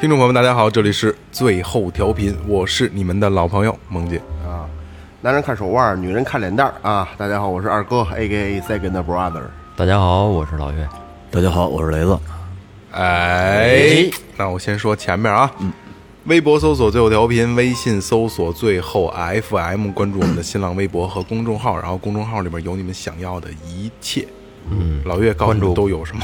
听众朋友们，大家好，这里是最后调频，我是你们的老朋友萌姐。啊，男人看手腕，女人看脸蛋儿啊！大家好，我是二哥，A K A Second Brother。大家好，我是老岳。大家好，我是雷子。哎，那我先说前面啊，嗯微博搜索最后调频，微信搜索最后 FM，关注我们的新浪微博和公众号，然后公众号里边有你们想要的一切。嗯，老岳告诉你关注都有什么？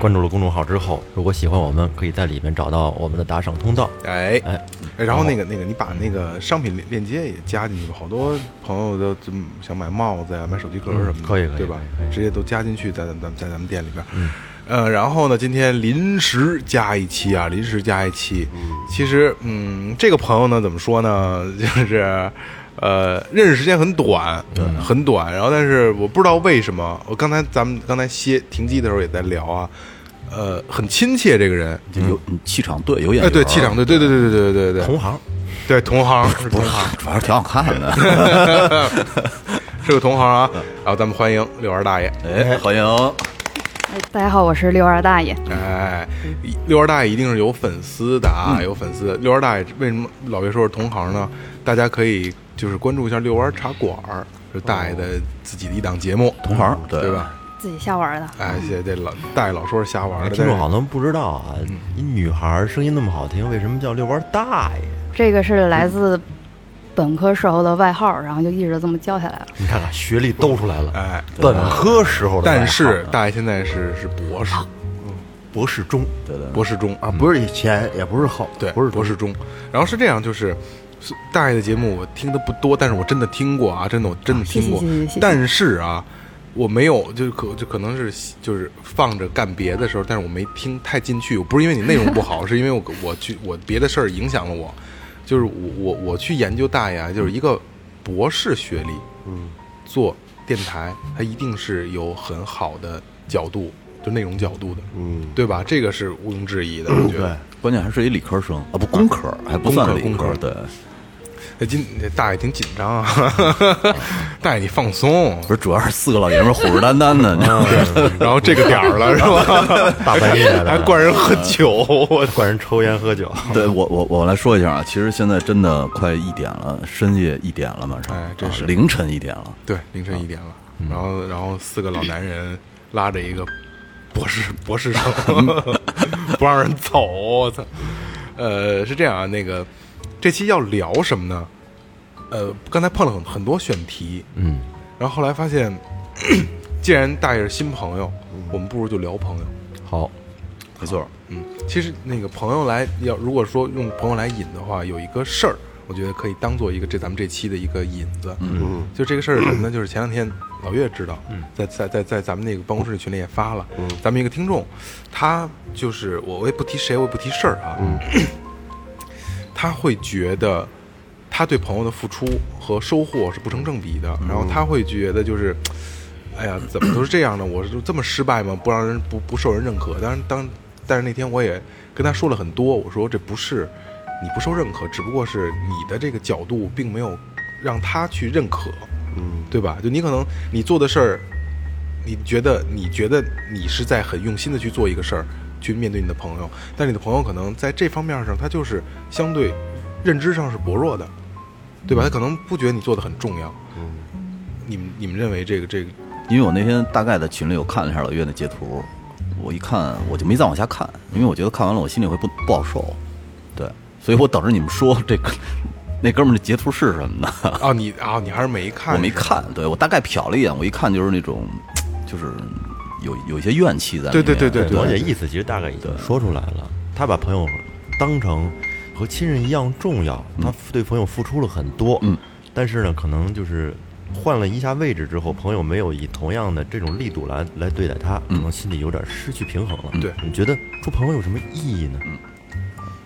关注了公众号之后，如果喜欢我们，可以在里面找到我们的打赏通道。哎哎，哎然后那个那个，你把那个商品链链接也加进去吧，好多朋友都想买帽子呀、买手机壳什么的，嗯可以可以对吧直接都加进去，在咱们在咱们店里边。嗯，呃，然后呢，今天临时加一期啊，临时加一期。其实，嗯，这个朋友呢，怎么说呢，就是。呃，认识时间很短，对，很短。然后，但是我不知道为什么，我刚才咱们刚才歇停机的时候也在聊啊，呃，很亲切这个人，就有气场对，有眼，对，气场对，对对对对对对对对，同行，对同行，不是，主要是挺好看的，是个同行啊。然后咱们欢迎六二大爷，哎，欢迎。大家好，我是六二大爷。哎，六二大爷一定是有粉丝的啊，有粉丝。六二大爷为什么老别说是同行呢？大家可以就是关注一下遛弯茶馆儿，是大爷的自己的一档节目，同行对。对吧？自己瞎玩的，哎，这这老大爷老说是瞎玩的，听众好多人不知道啊，一女孩儿声音那么好听，为什么叫遛弯大爷？这个是来自本科时候的外号，然后就一直这么叫下来了。你看看学历都出来了，哎，本科时候的外号，但是大爷现在是是博士，博士中，对对。博士中。啊，不是以前，也不是后，对，不是博士中。然后是这样，就是是大爷的节目我听的不多，但是我真的听过啊，真的我真的听过谢谢谢谢谢谢。但是啊，我没有，就可就可能是就是放着干别的时候，但是我没听太进去。不是因为你内容不好，是因为我我去我别的事儿影响了我。就是我我我去研究大爷啊，就是一个博士学历，嗯，做电台，他一定是有很好的角度，就内容角度的，嗯，对吧？这个是毋庸置疑的，我觉对得。，关键还是一理科生啊，不工科，还不算理科工科对，哎，今大爷挺紧张啊，大爷你放松，不是，主要是四个老爷们虎视眈眈的，你知道吗？然后这个点儿了是吧？大半夜的。还灌人喝酒，我灌人抽烟喝酒，对我我我来说一下啊，其实现在真的快一点了，深夜一点了，马上，哎真是。啊凌晨一点了。对凌晨一点了，然后然后四个老男人拉着一个博士博士生 不让人走，我操！呃，是这样啊，那个这期要聊什么呢？呃，刚才碰了很很多选题，嗯，然后后来发现，既然大爷是新朋友，我们不如就聊朋友。好，没错，嗯，其实那个朋友来要，如果说用朋友来引的话，有一个事儿，我觉得可以当做一个这咱们这期的一个引子。嗯，就这个事儿是什么呢？就是前两天老岳知道，在在在在咱们那个办公室群里也发了，咱们一个听众，他就是我我也不提谁，我也不提事儿啊，他会觉得他对朋友的付出和收获是不成正比的，然后他会觉得就是。哎呀，怎么都是这样呢？我就这么失败吗？不让人不不受人认可。当然，当但是那天我也跟他说了很多，我说这不是你不受认可，只不过是你的这个角度并没有让他去认可，嗯，对吧？就你可能你做的事儿，你觉得你觉得你是在很用心的去做一个事儿，去面对你的朋友，但你的朋友可能在这方面上他就是相对认知上是薄弱的，对吧？他可能不觉得你做的很重要。嗯，你们你们认为这个这个因为我那天大概在群里我看了一下老岳的截图，我一看我就没再往下看，因为我觉得看完了我心里会不不好受，对，所以我等着你们说这个 那哥们儿的截图是什么呢？哦，你啊、你还是没看，我没看，对我大概瞟了一眼，我一看就是那种，就是有有一些怨气在里面。对对对对了解意思其实大概已经说出来了。他把朋友当成和亲人一样重要，他对朋友付出了很多，嗯，但是呢，可能就是换了一下位置之后，朋友没有以同样的这种力度来来对待他，可能心里有点失去平衡了。对你觉得做朋友有什么意义呢？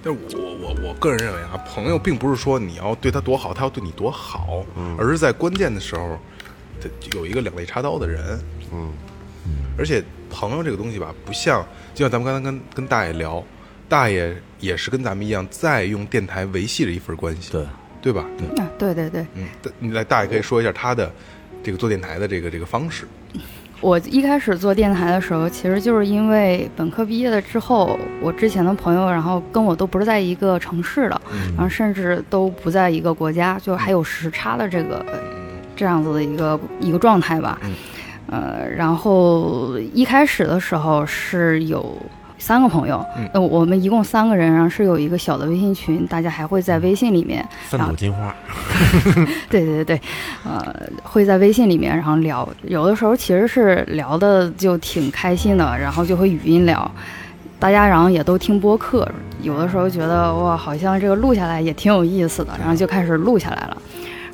但是我我我个人认为啊，朋友并不是说你要对他多好，他要对你多好，而是在关键的时候，他有一个两肋插刀的人。嗯，而且朋友这个东西吧，不像就像咱们刚才跟跟大爷聊，大爷也是跟咱们一样，在用电台维系着一份关系，对，对吧？啊，对对对，嗯，你来大爷可以说一下他的这个做电台的这个这个方式。我一开始做电台的时候，其实就是因为本科毕业了之后，我之前的朋友，然后跟我都不是在一个城市的，然后甚至都不在一个国家，就还有时差的这个这样子的一个一个状态吧。呃，然后一开始的时候是有三个朋友，呃，我们一共三个人，然后是有一个小的微信群，大家还会在微信里面三朵金花，对对对，呃，会在微信里面然后聊，有的时候其实是聊的就挺开心的，然后就会语音聊，大家然后也都听播客，有的时候觉得哇，好像这个录下来也挺有意思的，然后就开始录下来了。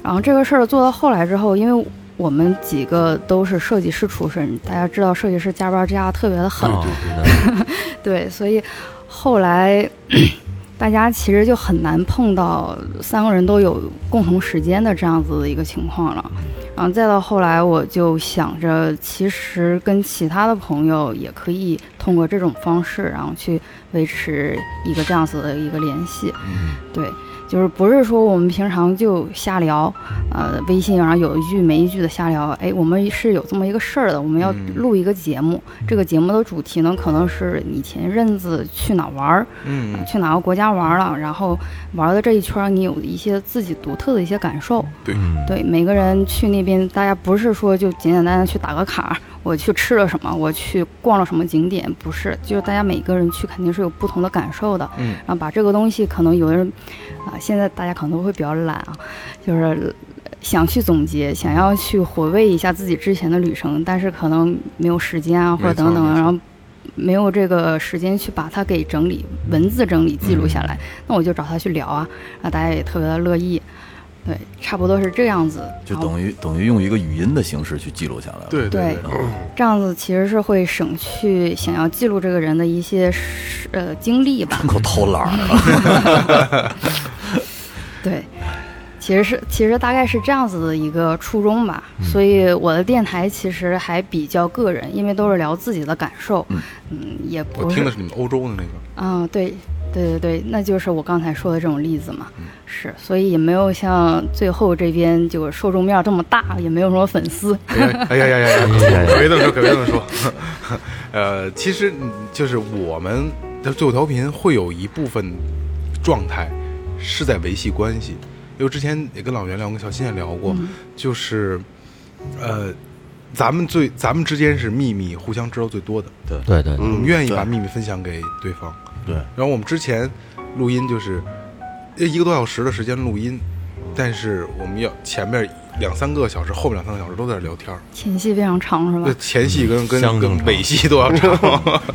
然后这个事儿做到后来之后，因为我们几个都是设计师出身，大家知道设计师加班加的特别的狠，啊 对，所以后来 大家其实就很难碰到三个人都有共同时间的这样子的一个情况了。然后再到后来，我就想着，其实跟其他的朋友也可以通过这种方式，然后去维持一个这样子的一个联系。对。就是不是说我们平常就瞎聊，呃，微信然后有一句没一句的瞎聊。哎，我们是有这么一个事儿的，我们要录一个节目。这个节目的主题呢，可能是你前阵子去哪玩儿，嗯去哪个国家玩了，然后玩的这一圈儿，你有一些自己独特的一些感受。对，对，每个人去那边，大家不是说就简简单单去打个卡，我去吃了什么，我去逛了什么景点，不是，就是大家每个人去肯定是有不同的感受的。嗯，然后把这个东西，可能有的人啊，现在大家可能都会比较懒啊，就是想去总结，想要去回味一下自己之前的旅程，但是可能没有时间啊，或者等等，然后没有这个时间去把它给整理文字整理记录下来，那我就找他去聊啊，那大家也特别的乐意。对，差不多是这样子，就等于等于用一个语音的形式去记录下来了。对对这样子其实是会省去想要记录这个人的一些呃经历吧。够偷懒儿的。对，其实是其实大概是这样子的一个初衷吧。所以我的电台其实还比较个人，因为都是聊自己的感受。嗯也我不我听的是你们欧洲的那个。嗯，对，对对对，那就是我刚才说的这种例子嘛。是，所以也没有像最后这边就受众面这么大，也没有什么粉丝。哎呀哎呀呀呀呀！可别这么说，可别这么说。呃，其实嗯就是我们的最后调频会有一部分状态是在维系关系，因为之前也跟老袁聊，跟小新也聊过，就是呃，咱们最咱们之间是秘密互相知道最多的，对。对对，我们愿意把秘密分享给对方。对，然后我们之前录音就是呃一个多小时的时间录音，但是我们要前面两三个小时，后面两三个小时都在这聊天儿。前戏非常长，是对吧？前戏跟跟跟尾戏都要长，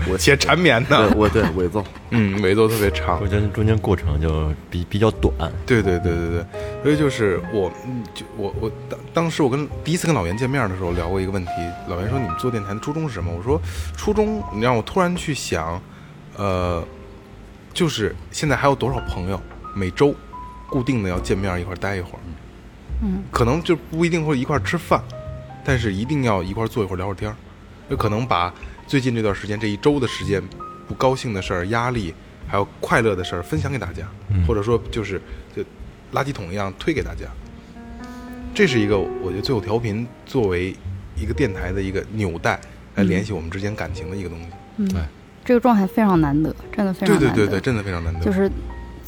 我 且缠绵的，我对尾奏，嗯，尾奏特别长我。觉得中间过程就比比较短，对对对对对，所以就是我，嗯就我我当当时我跟第一次跟老袁见面的时候聊过一个问题，老袁说你们做电台的初衷是什么？我说初衷，你让我突然去想，呃，就是现在还有多少朋友每周固定的要见面一块儿待一会儿，嗯，可能就不一定会一块儿吃饭，但是一定要一块儿坐一会儿聊会儿天儿，有可能把最近这段时间这一周的时间不高兴的事儿、压力还有快乐的事儿分享给大家，或者说就是就垃圾桶一样推给大家。这是一个我觉得最后调频作为一个电台的一个纽带来联系我们之间感情的一个东西。嗯，这个状态非常难得，真的非常难得。对对对对，真的非常难得。就是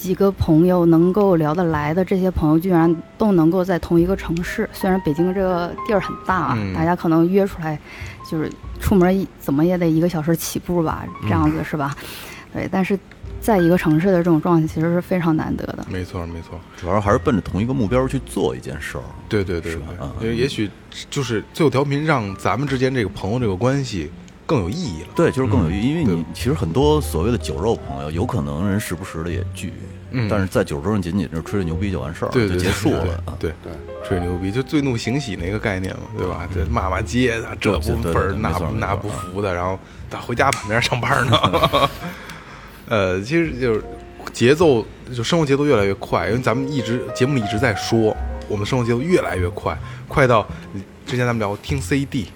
几个朋友能够聊得来的这些朋友，居然都能够在同一个城市。虽然北京这个地儿很大啊，嗯大家可能约出来，就是出门怎么也得一个小时起步吧，这样子是吧？对，但是在一个城市的这种状态，其实是非常难得的。没错没错，主要还是奔着同一个目标去做一件事儿。对对对，因为也许就是最后调频让咱们之间这个朋友这个关系更有意义了。对，就是更有意义，因为你其实很多所谓的酒肉朋友，有可能人时不时的也聚，嗯但是在酒桌上仅仅是吹吹牛逼就完事儿了，对对，就结束了。啊对对，吹牛逼就醉怒行喜那个概念嘛，对吧？这骂骂街的，这不对对分儿那那不服的，然后他回家旁边上班呢。呃，其实就是节奏，就生活节奏越来越快，因为咱们一直节目里一直在说，我们生活节奏越来越快，快到之前咱们聊听 CD。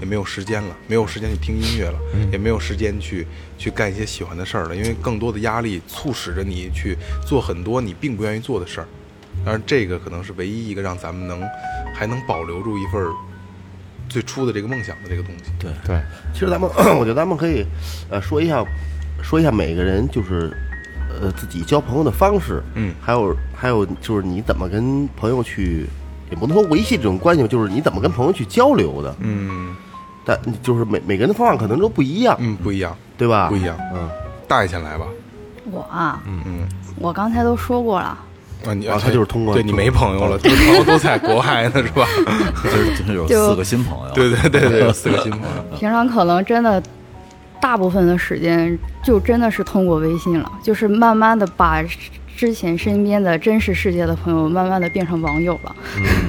也没有时间了，没有时间去听音乐了，也没有时间去去干一些喜欢的事儿了，因为更多的压力促使着你去做很多你并不愿意做的事儿。当然，这个可能是唯一一个让咱们能还能保留住一份最初的这个梦想的这个东西。对对，其实咱们，我觉得咱们可以，呃，说一下，说一下每个人就是，呃，自己交朋友的方式，嗯还有还有就是你怎么跟朋友去，也不能说维系这种关系吧，就是你怎么跟朋友去交流的，嗯但就是每每个人的方法可能都不一样，嗯，不一样，对吧？不一样。嗯，大爷先来吧。我啊，嗯我刚才都说过了，啊，你啊他就是通过对你没朋友了，都朋友都在国外呢，是吧？就是就是有四个新朋友，对对对对，有四个新朋友。平常可能真的大部分的时间就真的是通过微信了，就是慢慢的把之前身边的真实世界的朋友慢慢的变成网友了。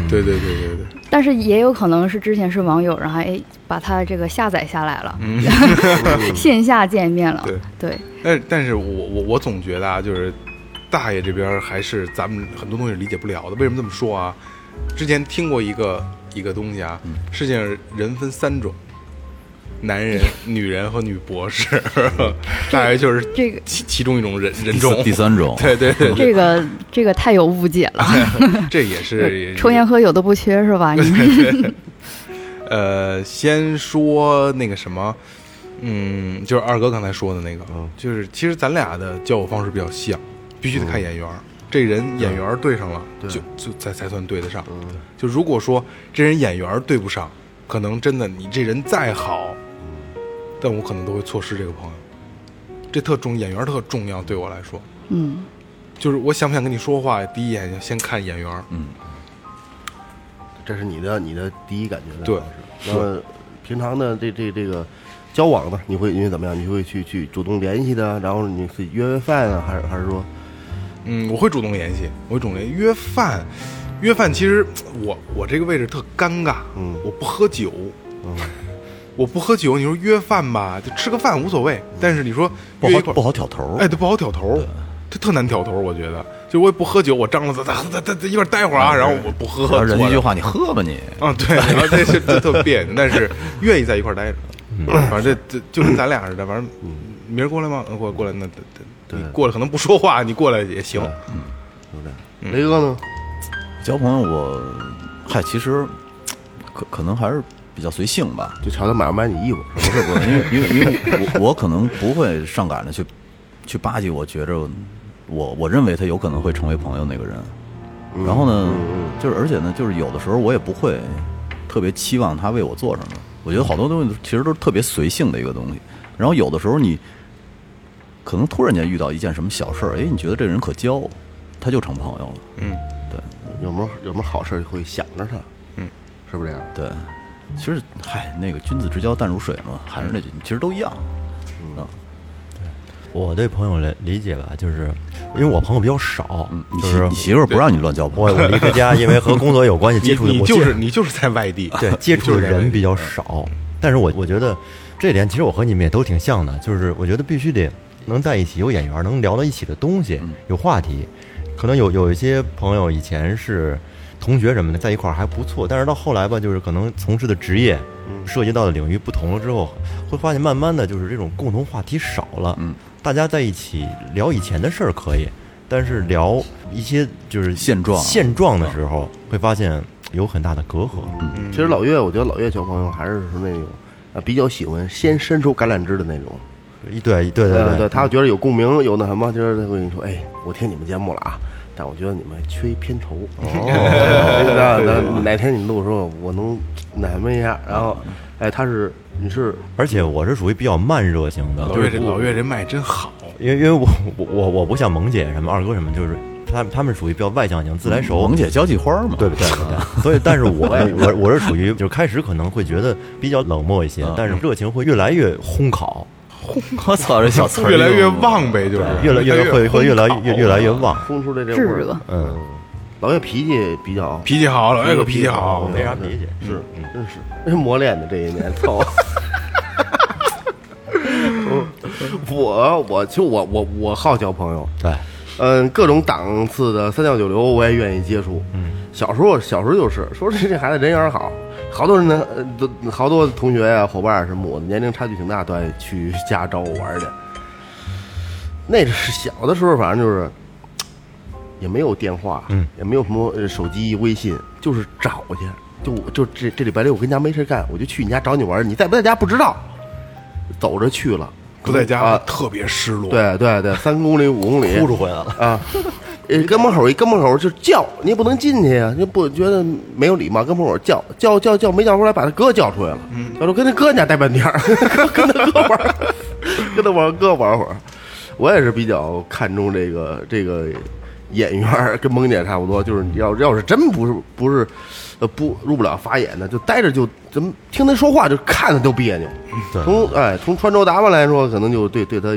对对对对对，但是也有可能是之前是网友，然后哎把他这个下载下来了，嗯，线下见面了。对对，但但是我我我总觉得啊，就是大爷这边还是咱们很多东西理解不了的。为什么这么说啊？之前听过一个一个东西啊，世界上人分三种。男人、女人和女博士，大概就是这个其其中一种人人种。第三种，对对对，这个这个太有误解了，这也是抽烟喝酒都不缺是吧？你呃，先说那个什么，嗯，就是二哥刚才说的那个，就是其实咱俩的交友方式比较像，必须得看眼缘儿。这人眼缘儿对上了，就就才才算对得上。就如果说这人眼缘儿对不上，可能真的你这人再好，但我可能都会错失这个朋友。这特重，眼缘特重要，对我来说，嗯，就是我想不想跟你说话，第一眼要先看眼缘嗯。这是你的你的第一感觉的对。那么平常的这这这个交往呢，你会因为怎么样？你会去去主动联系的，然后你是约约饭啊，还是还是说，嗯，我会主动联系，我会主动联系约饭。约饭其实我我这个位置特尴尬，嗯我不喝酒，我不喝酒。你说约饭吧，就吃个饭无所谓，但是你说不好不好挑头。哎，对，不好挑头，这特难挑头，我觉得。就我也不喝酒，我张罗着，咱咱咱咱一块儿待会儿啊，然后我不喝，人一句话，你喝吧你。啊，对，然后这是这特别扭，但是愿意在一块儿待着。反正这这就跟咱俩似的，反正明儿过来吗？呃过过来，那对你过来可能不说话，你过来也行。对不对？雷哥呢？交朋友我，嗨，其实可可能还是比较随性吧。就瞧他买不买你衣服，不是不是，因为因为因为我我可能不会上赶着去去巴结，我觉着我我认为他有可能会成为朋友那个人。然后呢，就是而且呢，就是有的时候我也不会特别期望他为我做什么。我觉得好多东西其实都是特别随性的一个东西。然后有的时候你可能突然间遇到一件什么小事儿，哎，你觉得这个人可交，他就成朋友了。嗯，对有没有有没有好事儿会想着他？嗯，是不是这样？对，其实嗨，那个君子之交淡如水嘛，还是那句，其实都一样。嗯，我对朋友的理解吧，就是因为我朋友比较少，嗯你就是媳你媳妇儿不让你乱交朋我友，我离开家，因为和工作有关系，接触的你就我接是你就是在外地，对接触的人比较少，但是我我觉得这点其实我和你们也都挺像的，就是我觉得必须得能在一起，有眼缘，能聊到一起的东西，有话题。可能有有一些朋友以前是同学什么的，在一块儿还不错，但是到后来吧，就是可能从事的职业，涉及到的领域不同了之后，会发现慢慢的就是这种共同话题少了。嗯，大家在一起聊以前的事儿可以，但是聊一些就是现状。现状的时候，会发现有很大的隔阂。嗯。其实老岳，我觉得老岳交朋友还是是那种啊，比较喜欢先伸出橄榄枝的那种。一对对对。对对，他觉得有共鸣，有那什么，就是他会跟你说，哎，我听你们节目了啊，但我觉得你们缺一片酬。哦，那那哪天你录的时候，我能那什么一下，然后，哎，他是你是而且我是属于比较慢热型的，老岳这老岳这麦真好，因为因为我我我我不像萌姐什么二哥什么，就是他他他们属于比较外向型，自来熟。萌姐交际花嘛，对不对对，所以但是我 我我是属于就是开始可能会觉得比较冷漠一些，但是热情会越来越烘烤，我操，这小词越来越旺呗，就是越来越会会越来越越来越旺。冲出来这味儿热。嗯，老岳脾气比较脾气好，老岳可脾气好，没啥脾气，是，真是磨练的这一年，操！我我其实我我我好交朋友，对，嗯，各种档次的三教九流我也愿意接触。嗯，小时候小时候就是说这这孩子人缘好，好多人呢，呃都好多同学呀、伙伴啊什么，我的年龄差距挺大，都爱去家找我玩去。那是小的时候，反正就是也没有电话，嗯，也没有什么呃手机、微信，就是找去。就就这这礼拜六我跟家没事干，我就去你家找你玩，你在不在家不知道，走着去了，不在家啊，特别失落。，对对对，三公里五公里，哭出回来了。啊，呃，跟门口一跟门口就叫，你也不能进去呀、你不觉得没有礼貌，跟门口叫叫叫叫，没叫出来，把他哥叫出来了，他说跟他哥家待半天儿，跟他哥玩儿，跟他玩哥玩会儿。我也是比较看重这个这个演员儿，跟萌姐差不多，就是你要要是真不是不是，呃不入不了法眼的，就待着就怎么听他说话就看着都别扭。从哎从穿着打扮来说，可能就对对他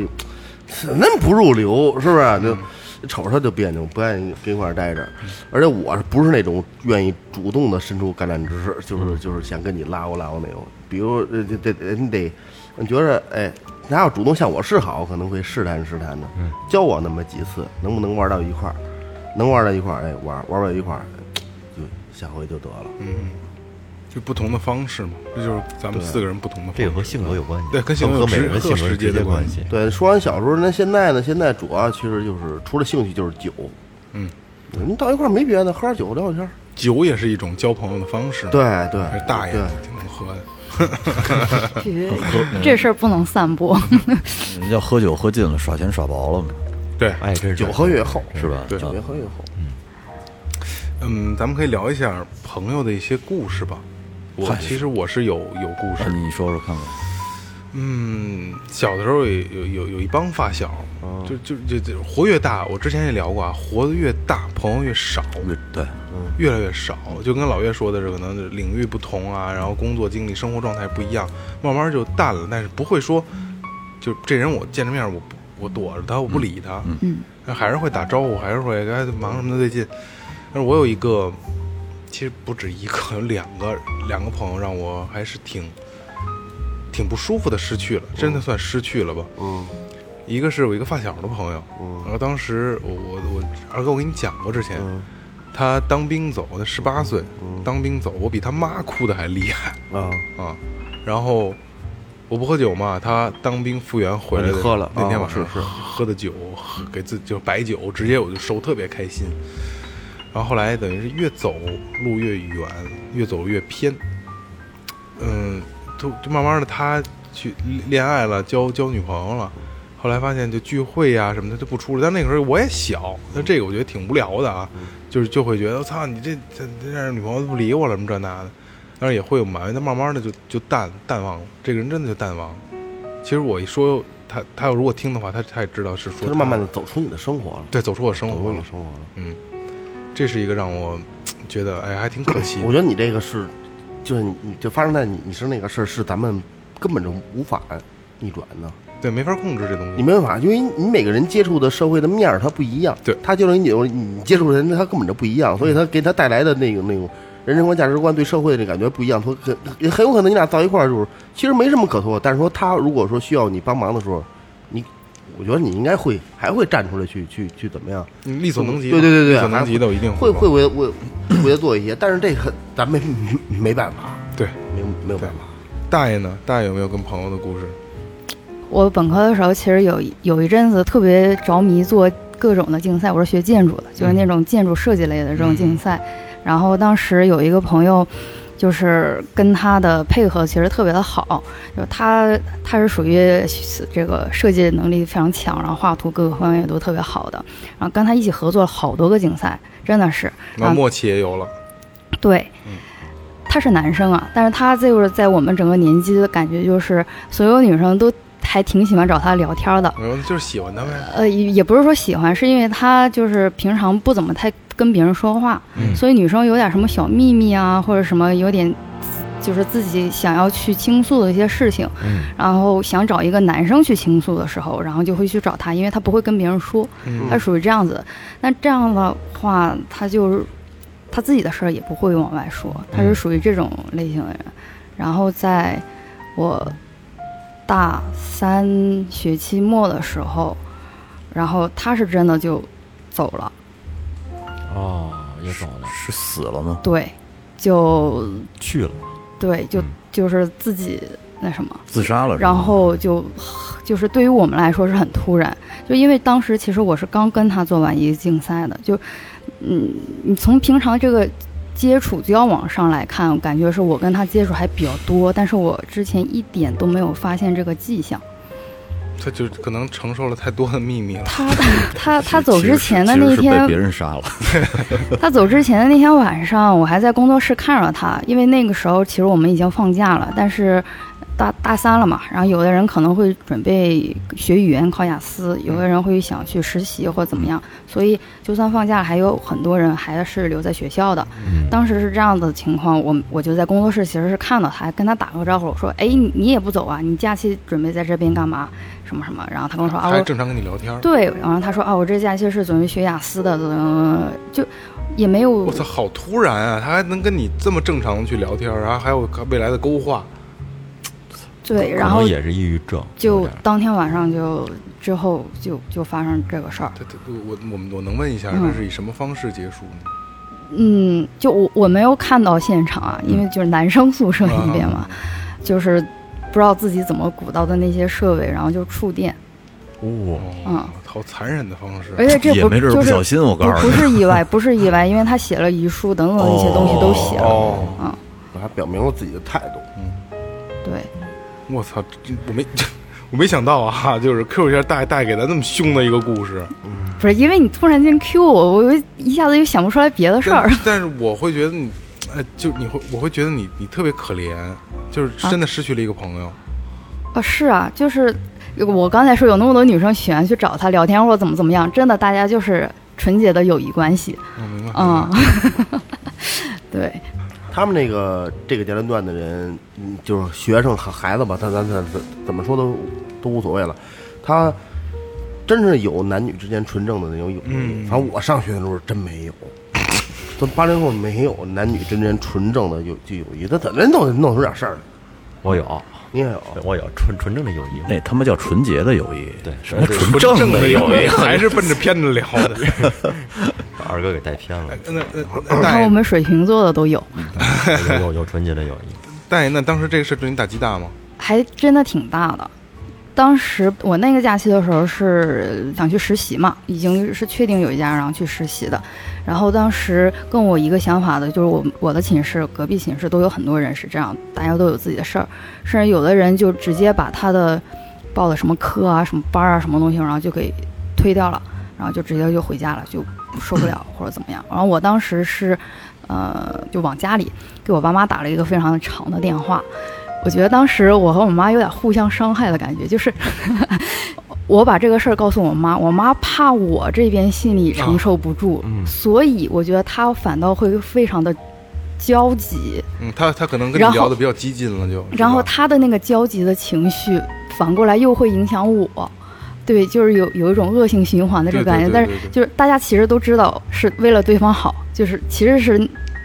那么不入流，是不是？就瞅着他就别扭，不愿意跟一块儿待着。而且我是不是那种愿意主动的伸出橄榄枝，就是就是想跟你拉我拉我那种。比如呃得得你得，你觉着哎，他要主动向我示好，可能会试探试探的，教我那么几次，能不能玩到一块儿？能玩到一块儿，哎，玩玩到一块儿，就下回就得了。就不同的方式嘛，这就是咱们四个人不同的方式。这个和性格有关系，对跟性格和每个人的性格直接的关关系。对，说完小时候，那现在呢？现在主要其实就是除了兴趣就是酒。嗯，你到一块儿没别的，喝点酒聊聊天儿。酒也是一种交朋友的方式。，对对还是大爷，挺能喝的。这 这事儿不能散播。人家喝酒喝尽了，耍钱耍薄了嘛，对，哎，这是酒喝越厚，是吧？对酒越喝越厚。嗯，咱们可以聊一下朋友的一些故事吧。我其实我是有有故事那，你说说看看。嗯，小的时候有有有有一帮发小，就就就就活越大，我之前也聊过啊，活得越大，朋友越少，对，越来越少。就跟老岳说的是，可能领域不同啊，然后工作经历、生活状态不一样，慢慢就淡了。但是不会说，就这人我见着面我不我躲着他，我不理他，嗯，还是会打招呼，还是会哎忙什么的最近。但是我有一个，其实不止一个，有两个两个朋友让我还是挺挺不舒服的，失去了，真的算失去了吧。嗯一个是我一个发小的朋友，嗯然后当时我我我二哥我跟你讲过之前，嗯他当兵走，他十八岁，当兵走，我比他妈哭的还厉害啊，啊。然后我不喝酒嘛，他当兵复员回来喝了那天晚上是喝的酒，给自就是白酒，直接我就收特别开心。然后后来等于是越走路越远，越走越偏，嗯，就就慢慢的他去恋爱了，交交女朋友了。后来发现就聚会呀、什么的就不出来，但那个时候我也小，那这个我觉得挺无聊的啊，就是就会觉得我操你这这这样女朋友都不理我了什么这那的，但是也会有埋怨，但慢慢的就就淡淡忘了，这个人真的就淡忘了。其实我一说他他要如果听的话，他他也知道是说他是慢慢的走出你的生活了，对走出我生活了走出你的，生活了。嗯，这是一个让我觉得哎还挺可惜。我觉得你这个是，就是你你就发生在你你身上那个事儿，是咱们根本就无法逆转的。对没法控制这东西，你没办法，因为你每个人接触的社会的面儿它不一样，对他就是你你接触的人他根本就不一样，所以他给他带来的那个那种人生观、价值观、对社会的感觉不一样，他很很有可能你俩到一块儿就是其实没什么可说，但是说他如果说需要你帮忙的时候，你我觉得你应该会还会站出来去去去怎么样，嗯力所能及，对对对对力所能及的我一定会帮会为为为他做一些，但是这个咱没没办法，对。没没有办法。大爷呢？大爷有没有跟朋友的故事？我本科的时候，其实有有一阵子特别着迷做各种的竞赛。我是学建筑的，就是那种建筑设计类的这种竞赛。然后当时有一个朋友，就是跟他的配合其实特别的好，就他他是属于这个设计能力非常强，然后画图各个方面也都特别好的。然后跟他一起合作了好多个竞赛，真的是。啊那默契也有了，对，他是男生啊，但是他就是在我们整个年级的感觉就是所有女生都还挺喜欢找他聊天的。我就是喜欢他呗。呃，也也不是说喜欢，是因为他就是平常不怎么太跟别人说话，嗯所以女生有点什么小秘密啊，或者什么有点就是自己想要去倾诉的一些事情，嗯然后想找一个男生去倾诉的时候，然后就会去找他，因为他不会跟别人说，嗯他属于这样子。那这样的话，他就是他自己的事儿也不会往外说，他是属于这种类型的人。然后在我大三学期末的时候，然后他是真的就走了，哦，也走了，是死了吗？对，就去了，对，就就是自己那什么。自杀了？然后就就是对于我们来说是很突然，就因为当时其实我是刚跟他做完一个竞赛的，就嗯，你从平常这个接触交往上来看，感觉是我跟他接触还比较多，但是我之前一点都没有发现这个迹象。他就可能承受了太多的秘密了。他他 他走之前的那其实是被天别，人杀了。他走之前的那天晚上，我还在工作室看着他，因为那个时候其实我们已经放假了，但是大大三了嘛，然后有的人可能会准备学语言考雅思，有的人会想去实习或者怎么样，所以就算放假了，还有很多人还是留在学校的。当时是这样的情况，我我就在工作室其实是看到他，还跟他打个招呼，我说：“哎，你你也不走啊？你假期准备在这边干嘛？什么什么？”然后他跟我说：“啊，我还正常跟你聊天。对，然后他说啊，我这假期是准备学雅思的，嗯，就也没有我操，好突然啊！他还能跟你这么正常的去聊天，然后还有未来的勾画。对，然后能也是抑郁症，就当天晚上就之后就就发生这个事儿，他他我我们我能问一下，嗯他是以什么方式结束呢？嗯，就我我没有看到现场啊，因为就是男生宿舍那边嘛，就是不知道自己怎么鼓捣的那些设备，然后就触电，哇，嗯，好残忍的方式。而且这不也没准儿就是不小心，我不告诉你，不是意外，不是意外，因为他写了遗书等等的一些东西都写了，哦，嗯，还表明了自己的态度。嗯对。我操，这我没 我没想到啊，就是 Q 一下带带给咱那么凶的一个故事不是因为你突然间 Q 我，我又一下子又想不出来别的事儿 但。是我会觉得你，哎，就你会我会觉得你你特别可怜，就是真的失去了一个朋友。啊，是啊，就是我刚才说有那么多女生喜欢去找他聊天或者怎么怎么样，真的大家就是纯洁的友谊关系。我明白，嗯对，他们那个这个年龄段的人，就是学生和孩子吧，他咱咱怎怎么说都都无所谓了。他真是有男女之间纯正的那种友谊。反正我上学的时候真没有，咱八零后没有男女之间纯正的友就友谊，他怎么弄弄出点事儿来。我有，你也有，我有纯纯正的友谊，那他妈叫纯洁的友谊。对什么纯正正的友谊？还是奔着偏的聊的。把 二哥给带偏了，那那我们水瓶座的都有，有有有纯洁的友谊，大爷，那当时这个事对你打击大吗？还真的挺大的。当时我那个假期的时候是想去实习嘛，已经是确定有一家然后去实习的。然后当时跟我一个想法的，就是我我的寝室隔壁寝室都有很多人是这样，大家都有自己的事儿，甚至有的人就直接把他的报的什么课啊、什么班啊、什么东西，然后就给推掉了，然后就直接就回家了，就受不了或者怎么样。然后我当时是，呃，就往家里给我爸妈打了一个非常长的电话。我觉得当时我和我妈有点互相伤害的感觉，就是我把这个事儿告诉我妈，我妈怕我这边心里承受不住，嗯所以我觉得她反倒会非常的焦急，嗯，她她可能跟你聊的比较激进了，就。然后她的那个焦急的情绪反过来又会影响我。对，就是有有一种恶性循环的这个感觉，但是就是大家其实都知道是为了对方好，就是其实是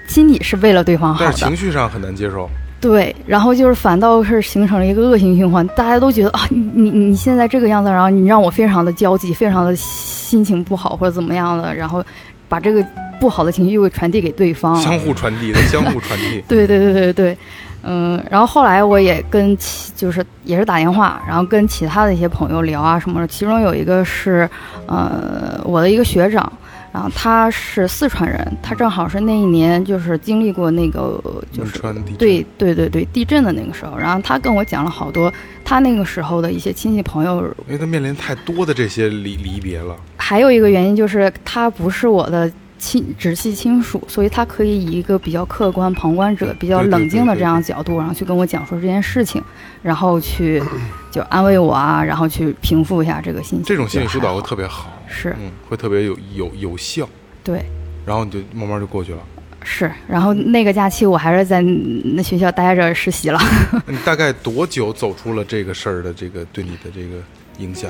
心里是为了对方好的，但是情绪上很难接受。对，然后就是反倒是形成了一个恶性循环，大家都觉得啊，你你你现在这个样子，然后你让我非常的焦急，非常的心情不好或者怎么样的，然后把这个不好的情绪又传递给对方，相互传递的，相互传递。对对对对对，嗯，然后后来我也跟其就是也是打电话，然后跟其他的一些朋友聊啊什么的，其中有一个是呃我的一个学长，然后他是四川人，他正好是那一年就是经历过那个就是川地震对对对对地震的那个时候，然后他跟我讲了好多他那个时候的一些亲戚朋友因为他面临太多的这些离离别了。还有一个原因就是他不是我的亲直系亲属，所以他可以以一个比较客观旁观者、比较冷静的这样的角度，然后去跟我讲述这件事情，然后去就安慰我啊，然后去平复一下这个心情。这种心理疏导会特别好，是嗯，会特别有有有效，对。然后你就慢慢就过去了。是，然后那个假期我还是在那学校待着实习了。你大概多久走出了这个事儿的这个对你的这个影响？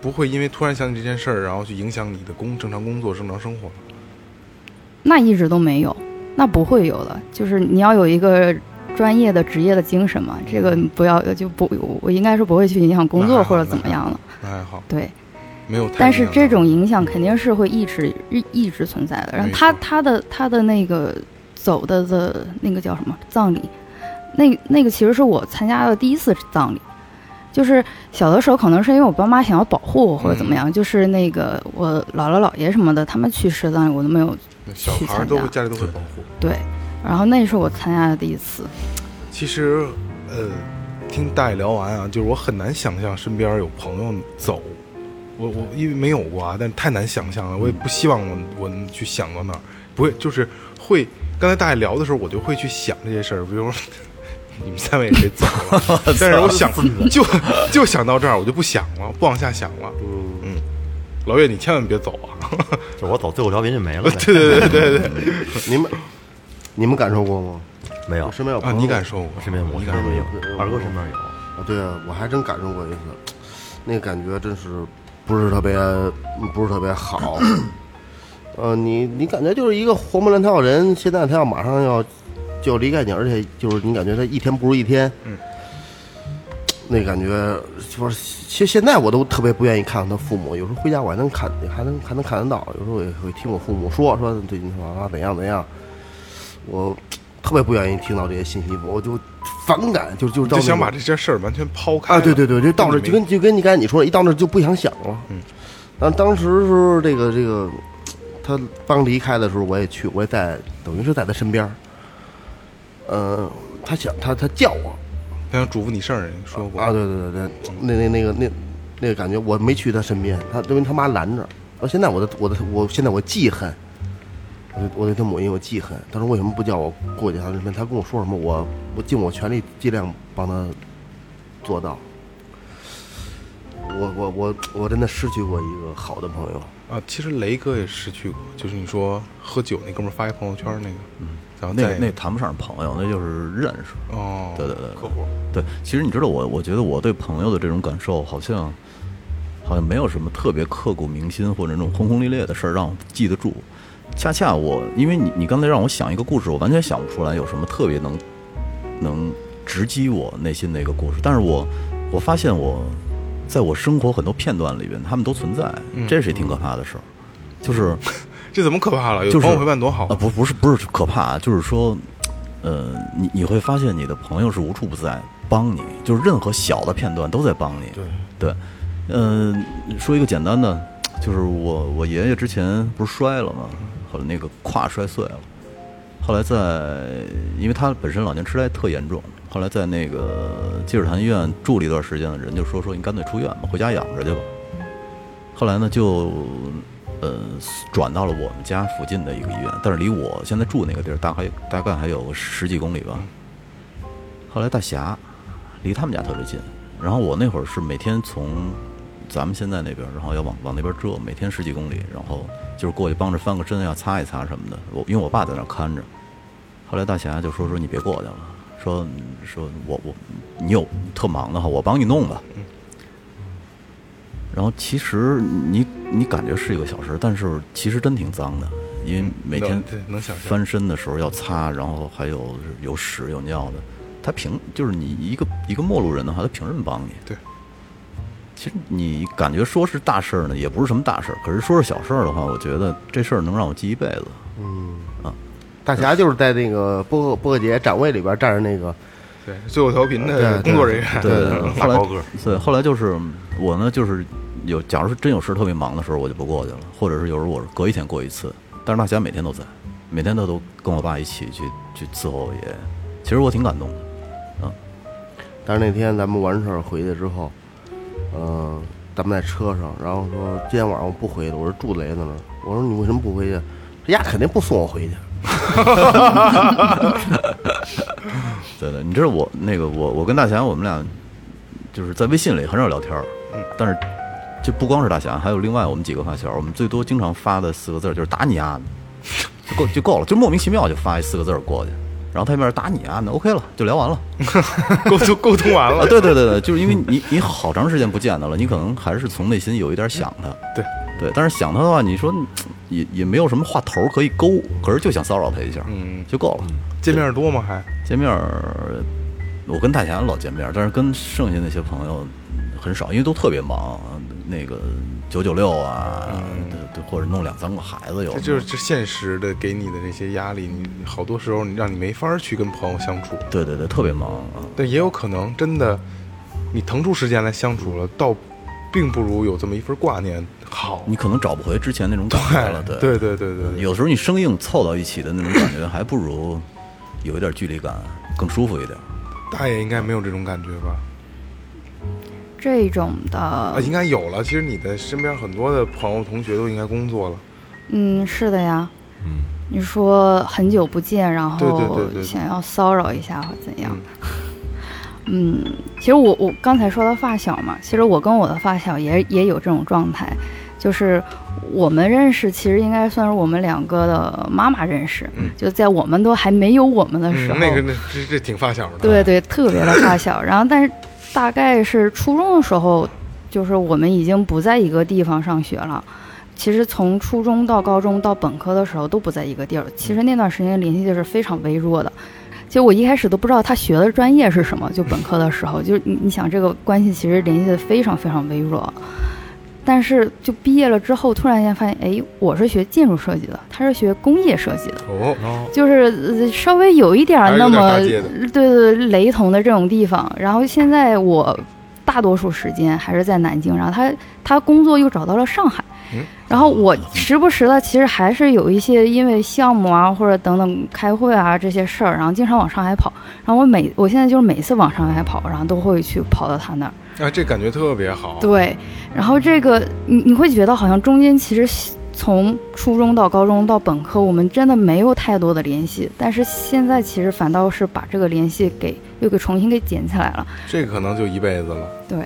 不会因为突然想起这件事儿，然后去影响你的工正常工作、正常生活吗？那一直都没有，那不会有的。就是你要有一个专业的职业的精神嘛，这个不要就不，我应该是不会去影响工作或者怎么样了。那还好，对，没有太但是这种影响肯定是会一直一一直存在的。然后他他的他的那个走的的那个叫什么葬礼，那那个其实是我参加的第一次葬礼。就是小的时候，可能是因为我爸妈想要保护我或者怎么嗯样，就是那个我姥姥姥爷什么的，他们去世的葬礼我都没有小去参加孩都会家里都会保护。对。然后那是我参加的第一次，其实，呃，听大爷聊完啊，就是我很难想象身边有朋友走，我我因为没有过啊，但太难想象了，我也不希望我我能去想到那儿，不会就是会。刚才大家聊的时候，我就会去想这些事儿，比如说你们三位谁走了，但是我想就就想到这儿，我就不想了，不往下想了。嗯老岳，你千万别走啊！就我走最后调频就没了。对对对对对，你们你们感受过吗？没有我，身边有啊，朋友你感受过？身边我你感受身边没有有，二哥身边有。啊，对啊，我还真感受过一次，那个感觉真是不是特别不是特别好。呃，你你感觉就是一个活蹦乱跳的人，现在他要马上要就离开你，而且就是你感觉他一天不如一天。嗯。那感觉就是其实现在我都特别不愿意看看他父母，有时候回家我还能看还能还能看得到，有时候也会听我父母说说最近说啊怎样怎样，我特别不愿意听到这些信息，我就反感，就就到就想把这些事儿完全抛开啊，对对对，就到这就跟就跟你刚才你说的，一到那就不想想了。嗯，但当时是这个这个，他刚离开的时候，我也去，我也在，等于是在他身边儿。呃，他想他他叫我他想嘱咐你事儿，你说过啊，对对对对，那那那个那那个感觉，我没去他身边，他因为他妈拦着。到现在我的我的我现在我记恨，我对我对他母亲有记恨。他说为什么不叫我过去他那边？他跟我说什么？我我尽我全力尽量帮他做到。我我我我真的失去过一个好的朋友。啊，其实雷哥也失去过，就是你说喝酒那哥们儿发一朋友圈那个，嗯，然后那个那谈不上朋友，那就是认识。哦，对对对，客户，对，其实你知道我，我觉得我对朋友的这种感受，好像好像没有什么特别刻骨铭心或者那种轰轰烈烈的事儿让我记得住。恰恰我，因为你你刚才让我想一个故事，我完全想不出来有什么特别能能直击我内心的一个故事。但是我我发现我在我生活很多片段里边，他们都存在，这是一挺可怕的事儿。就是 这怎么可怕了？有就是朋友陪伴多好啊，不不是不是可怕，就是说，呃，你你会发现你的朋友是无处不在帮你，就是任何小的片段都在帮你。对对，嗯、说一个简单的，就是我我爷爷之前不是摔了吗？那个胯摔碎了，后来在因为他本身老年痴呆特严重，后来在那个积水潭医院住了一段时间的人就说说你干脆出院吧，回家养着去吧。后来呢，就呃转到了我们家附近的一个医院，但是离我现在住那个地儿大概大概还有十几公里吧。后来大侠离他们家特别近，然后我那会儿是每天从咱们现在那边，然后要往往那边折，每天十几公里，然后就是过去帮着翻个身呀、擦一擦什么的。我因为我爸在那儿看着，后来大侠就说说你别过去了，说说我我你有特忙的话，我帮你弄吧。然后其实你你感觉是一个小时，但是其实真挺脏的，因为每天翻身的时候要擦，然后还有有屎有尿的。他凭就是你一个一个陌路人的话，他凭什么帮你？对，其实你感觉说是大事儿呢，也不是什么大事儿。可是说是小事儿的话，我觉得这事儿能让我记一辈子。嗯啊大侠就是在那个播客播客节展位里边站着那个，对，最后调频的工作人员，对对对，后来对，后来就是我呢，就是有，假如是真有事特别忙的时候，我就不过去了，或者是有时候我是隔一天过一次，但是大侠每天都在，每天他都跟我爸一起去去伺候我爷爷，其实我挺感动的。但是那天咱们完事儿回去之后，嗯、咱们在车上，然后说今天晚上我不回去了，我说住雷子呢。我说你为什么不回去？这丫肯定不送我回去。对对，你知道我那个我我跟大侠我们俩就是在微信里很少聊天儿，但是就不光是大侠，还有另外我们几个发小，我们最多经常发的四个字就是打你丫的，就够就够了，就莫名其妙就发一四个字过去，然后他那边打你啊，那，OK 了，就聊完了。沟通沟通完啊，了，对对对对，就是因为你你好长时间不见他了，你可能还是从内心有一点想他。对对，但是想他的话，你说也也没有什么话头可以勾，可是就想骚扰他一下，嗯就够了。见面多吗？还见面，我跟大侠老见面，但是跟剩下那些朋友很少，因为都特别忙，那个九九六啊，对对，或者弄两三个孩子有这。就是这现实的给你的这些压力，你好多时候你让你没法儿去跟朋友相处。对对对，特别忙啊。但也有可能真的，你腾出时间来相处了，倒并不如有这么一份挂念好。你可能找不回之前那种感觉了，对对对对对对，有时候你生硬凑到一起的那种感觉，还不如有一点距离感更舒服一点。大爷应该没有这种感觉吧？这种的啊，，应该有了。其实你的身边很多的朋友、同学都应该工作了。嗯，是的呀。你说很久不见，然后想要骚扰一下或怎样？嗯，其实我我刚才说到发小嘛，其实我跟我的发小也也有这种状态，就是我们认识，其实应该算是我们两个的妈妈认识，嗯就在我们都还没有我们的时候，嗯，那个那这这挺发小的。对对，特别的发小。然后，但是大概是初中的时候，就是我们已经不在一个地方上学了。其实从初中到高中到本科的时候都不在一个地儿。其实那段时间联系就是非常微弱的。其实我一开始都不知道他学的专业是什么，就本科的时候，就你你想这个关系其实联系的非常非常微弱。但是就毕业了之后，突然间发现，哎，我是学建筑设计的，他是学工业设计的。哦，就是呃稍微有一点儿那么对对对雷同的这种地方。然后现在我大多数时间还是在南京，然后他他工作又找到了上海。嗯然后我时不时的，其实还是有一些因为项目啊或者等等开会啊这些事儿，然后经常往上海跑。然后我每我现在就是每次往上海跑，然后都会去跑到他那儿。啊，这感觉特别好。对，然后这个你你会觉得好像中间其实从初中到高中到本科，我们真的没有太多的联系，但是现在其实反倒是把这个联系给又给重新给捡起来了。这个可能就一辈子了。对，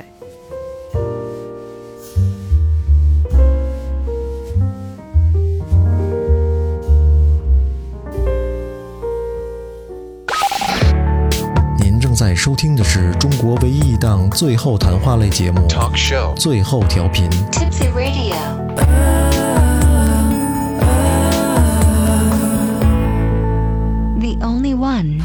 在收听的是中国唯一一档最后谈话类节目《最后调频》。Tipsy Radio. The only one.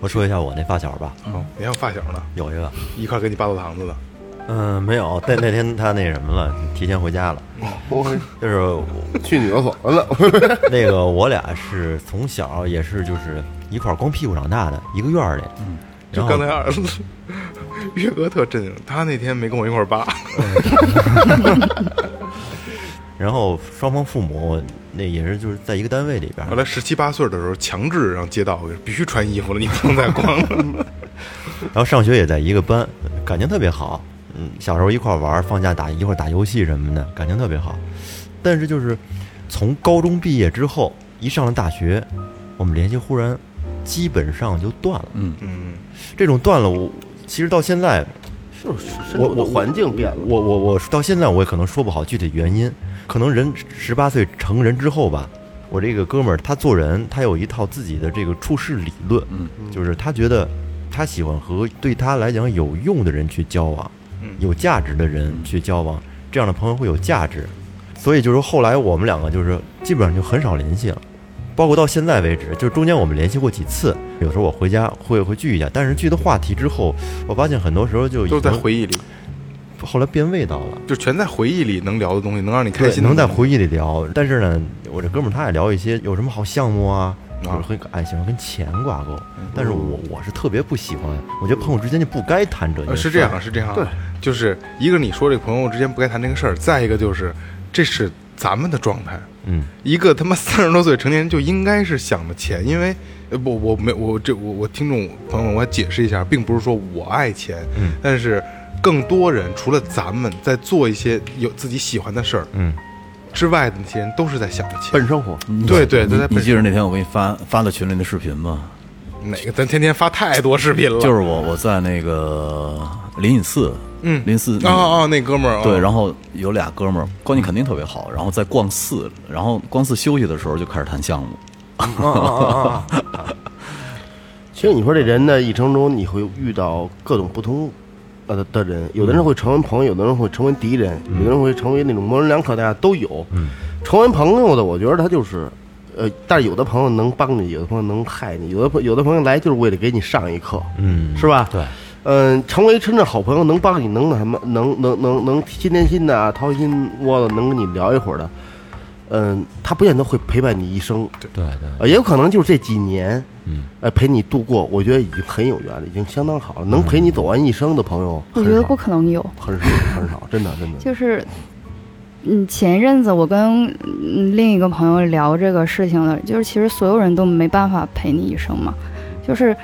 我说一下我那发小吧，哦，你还有发小呢，有一个，一块给你扒豆糖子的。嗯，没有，那那天他那什么了，提前回家了，我 就是我去女厕所了。那个我俩是从小也是就是一块光屁股长大的，一个院儿里。就然后刚才儿子岳哥特震惊，他那天没跟我一块儿扒。然后双方父母那也是就是在一个单位里边后，来十七八岁的时候，强制让街道必须穿衣服了，你不能再光了。然后上学也在一个班，感情特别好。嗯，小时候一块儿玩儿，放假打一块儿打游戏什么的，感情特别好。但是就是从高中毕业之后，一上了大学，我们联系忽然基本上就断了。嗯，嗯，这种断了，我其实到现在，就是我我环境变了。我我我到现在我也可能说不好具体原因，可能人十八岁成人之后吧，我这个哥们儿他做人他有一套自己的这个处事理论，嗯，就是他觉得他喜欢和对他来讲有用的人去交往，嗯有价值的人去交往，这样的朋友会有价值，所以就是后来我们两个就是基本上就很少联系了。包括到现在为止，就是中间我们联系过几次，有时候我回家会会聚一下，但是聚的话题之后，我发现很多时候就已都在回忆里，后来变味道了。就全在回忆里能聊的东西，能让你开，心能在回忆里聊。但是呢，我这哥们儿他也聊一些有什么好项目啊，啊就是很爱喜欢跟钱挂钩。但是我我是特别不喜欢，我觉得朋友之间就不该谈这些事儿。呃是这样，是这样，对，就是一个你说这个朋友之间不该谈这个事儿，再一个就是这是咱们的状态，嗯，一个他妈三十多岁成年人就应该是想着钱，因为呃不我没我这我我听众朋友们我要解释一下，并不是说我爱钱，嗯，但是更多人除了咱们在做一些有自己喜欢的事儿，嗯，之外的那些人都是在想着钱。奔生活，对对，对你记得那天我给你发发到群里的视频吗？哪个？咱天天发太多视频了。就是我我在那个灵隐寺，嗯灵隐寺哦哦，那哥们儿对，然后有俩哥们儿关系肯定特别好，然后在逛寺，然后逛寺休息的时候就开始谈项目，其实你说这人的，一生中你会遇到各种不同呃的的人，有的人会成为朋友，有的人会成为敌人，有的人会成为那种模棱两可，大家都有。成为朋友的，我觉得他就是，呃，但是有的朋友能帮你，有的朋友能害你，有的朋有的朋友来就是为了给你上一课，嗯，是吧？对，嗯，成为真正好朋友，能帮你，能那什么，能能能能心连心的啊，掏心窝子，能跟你聊一会儿的，嗯，他不见得会陪伴你一生，对。对，呃，也有可能就是这几年，嗯，呃，陪你度过，我觉得已经很有缘了，已经相当好了。能陪你走完一生的朋友，我觉得不可能有，很少很少，真的真的。就是，嗯，前一阵子我跟嗯另一个朋友聊这个事情了，就是其实所有人都没办法陪你一生嘛，就是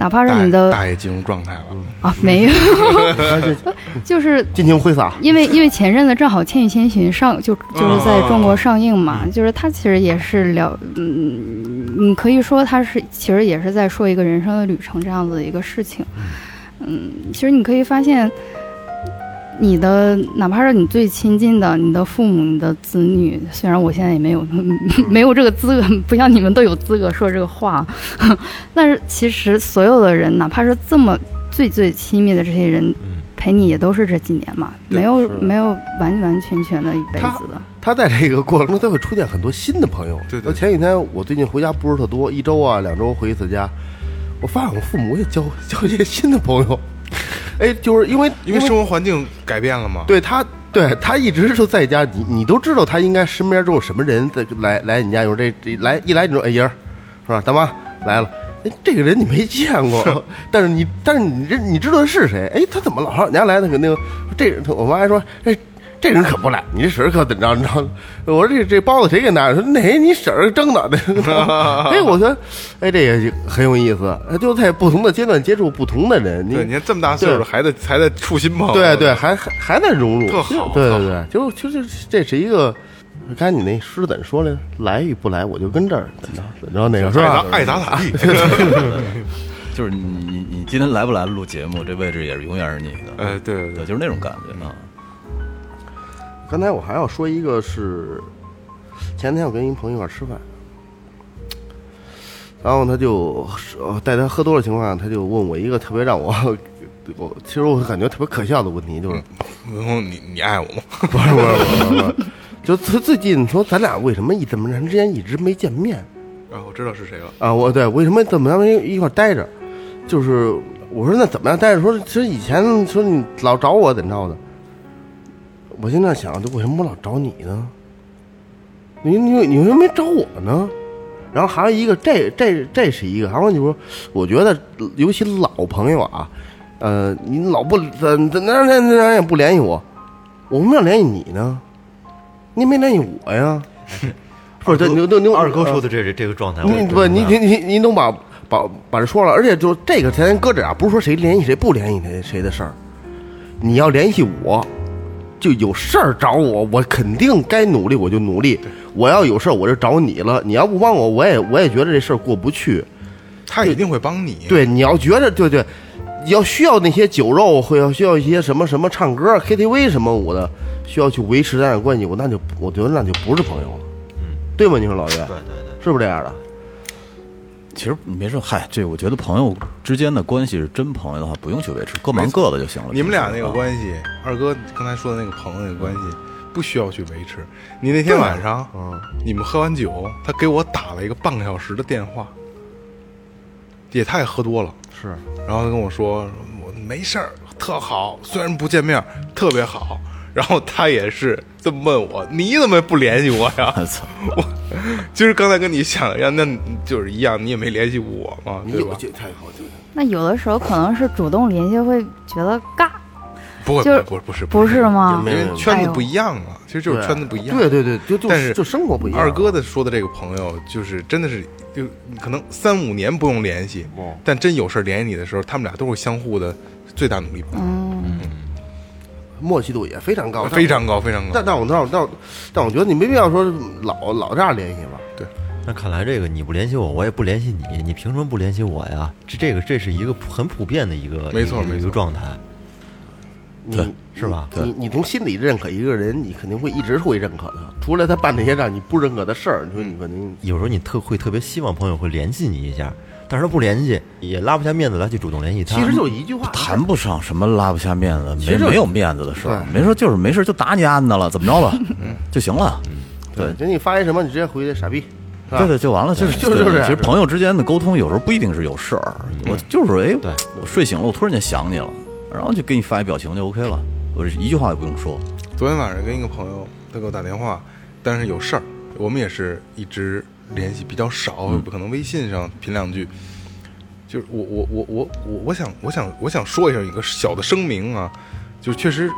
哪怕是你的大爷进入状态了。啊没有，就是尽情挥洒，因为因为前阵子正好《千与千寻》上就就是在中国上映嘛，就是它其实也是聊，嗯，你可以说它是其实也是在说一个人生的旅程这样子的一个事情。嗯，其实你可以发现，你的哪怕是你最亲近的你的父母、你的子女，虽然我现在也没有 没有这个资格，不像你们都有资格说这个话，但是其实所有的人，哪怕是这么最最亲密的这些人，陪你也都是这几年嘛，没有没有完完全全的一辈子的。他在这个过程中，他会出现很多新的朋友。对对我前几天我最近回家不是特多，一周啊两周回一次家，我发现我父母也交 交一些新的朋友。哎，就是因为因为生活环境改变了嘛。对他，对他一直就在家，你你都知道他应该身边都有什么人在来来你家，有这这来一来你说哎爷儿，是吧？大妈来了。哎，这个人你没见过，但是你，但是你这你知道他是谁？哎，他怎么老上你家来？那个那个，这我妈还说，哎，这人可不赖，你这婶儿可怎着？你知道？我说这这包子谁给拿的？说哪你婶儿蒸的？哎，我说，哎，这也很有意思，就在不同的阶段接触不同的人。你对，你看这么大岁数，还在还在处新朋友。对对，还还还在融入，特好对对对，就就就这是一个，刚才你那诗怎么说来着？来与不来，我就跟这儿怎着怎着那个是吧？爱咋咋地。就是你你你今天来不来录节目，这位置也是永远是你的，哎，对对对，对，就是那种感觉啊。刚才我还要说一个是，前天我跟一朋友一块儿吃饭，然后他就呃带他喝多了情况下，他就问我一个特别让我 我其实我感觉特别可笑的问题，就是文红，你你爱我吗？不是不是不是不是，就他最近说咱俩为什么一这么长时间一直没见面？啊，我知道是谁了。啊，我对为什么怎么咱们一块儿待着？就是我说那怎么样待着？说其实以前说你老找我怎么着的，我现在想，就为什么我老找你呢？你你你为什么没找我呢？然后还有一个，这这这是一个，还有就是说，我觉得尤其老朋友啊，呃，你老不怎怎那那那也不联系我，我为什么要联系你呢？你没联系我呀？不是，这牛牛牛二哥呃说的这这这个状态，你不，你你你你能把把把这说了，而且就这个咱搁这啊，不是说谁联系谁不联系谁谁的事儿，你要联系我，就有事儿找我，我肯定该努力我就努力，我要有事儿我就找你了，你要不帮我，我也我也觉得这事儿过不去。他一定会帮你。对，你要觉得对对，要需要那些酒肉，会要需要一些什么什么唱歌 KTV 什么舞的，需要去维持咱俩关系，我那就我觉得那就不是朋友了，嗯，对吗？你说老岳，对对对，是不是这样的？其实没事，嗨，这我觉得朋友之间的关系是真朋友的话，不用去维持，各忙各的就行了。你们俩那个，关系，二哥刚才说的那个朋友那个关系，不需要去维持。你那天晚上，嗯，你们喝完酒，他给我打了一个半个小时的电话，也太喝多了，是，然后他跟我说我没事儿，特好，虽然不见面，特别好。然后他也是这么问我，你怎么不联系我呀？我操，我就是刚才跟你想的一样，那就是一样，你也没联系我嘛，你对吧？太好。那有的时候可能是主动联系会觉得尬，不会，就是不是，不是，不是吗？因为圈子不一样啊，其实就是圈子不一样。对对对，就就但是就生活不一样。二哥的说的这个朋友，就是真的是，就可能三五年不用联系，哦但真有事联系你的时候，他们俩都是相互的最大努力帮。嗯，默契度也非常高，非常高，非常高。但但我但我但我但我觉得你没必要说老老这样联系吧。对，那看来这个你不联系我，我也不联系你，你凭什么不联系我呀？这这个这是一个很普遍的一个一个没错没错一个状态，你是吧？你你从心里认可一个人，你肯定会一直会认可他。除了他办那些让你不认可的事儿，你说你肯定有时候你特会特别希望朋友会联系你一下，但是他不联系，也拉不下面子来去主动联系他。其实就一句话，谈不上什么拉不下面子，没没有面子的事儿，没说就是没事就打你案子了，怎么着吧，就行了。对，就你发一什么，你直接回去傻逼，对对，就完了，就是就是就是其实朋友之间的沟通有时候不一定是有事儿，我就是哎，对我睡醒了，我突然间想你了，然后就给你发一表情就 OK 了，我这一句话也不用说。昨天晚上跟一个朋友，他给我打电话，但是有事儿，我们也是一直联系比较少，可能微信上频两句。就是我我我我我我想我想我想说一下一个小的声明啊，就是确实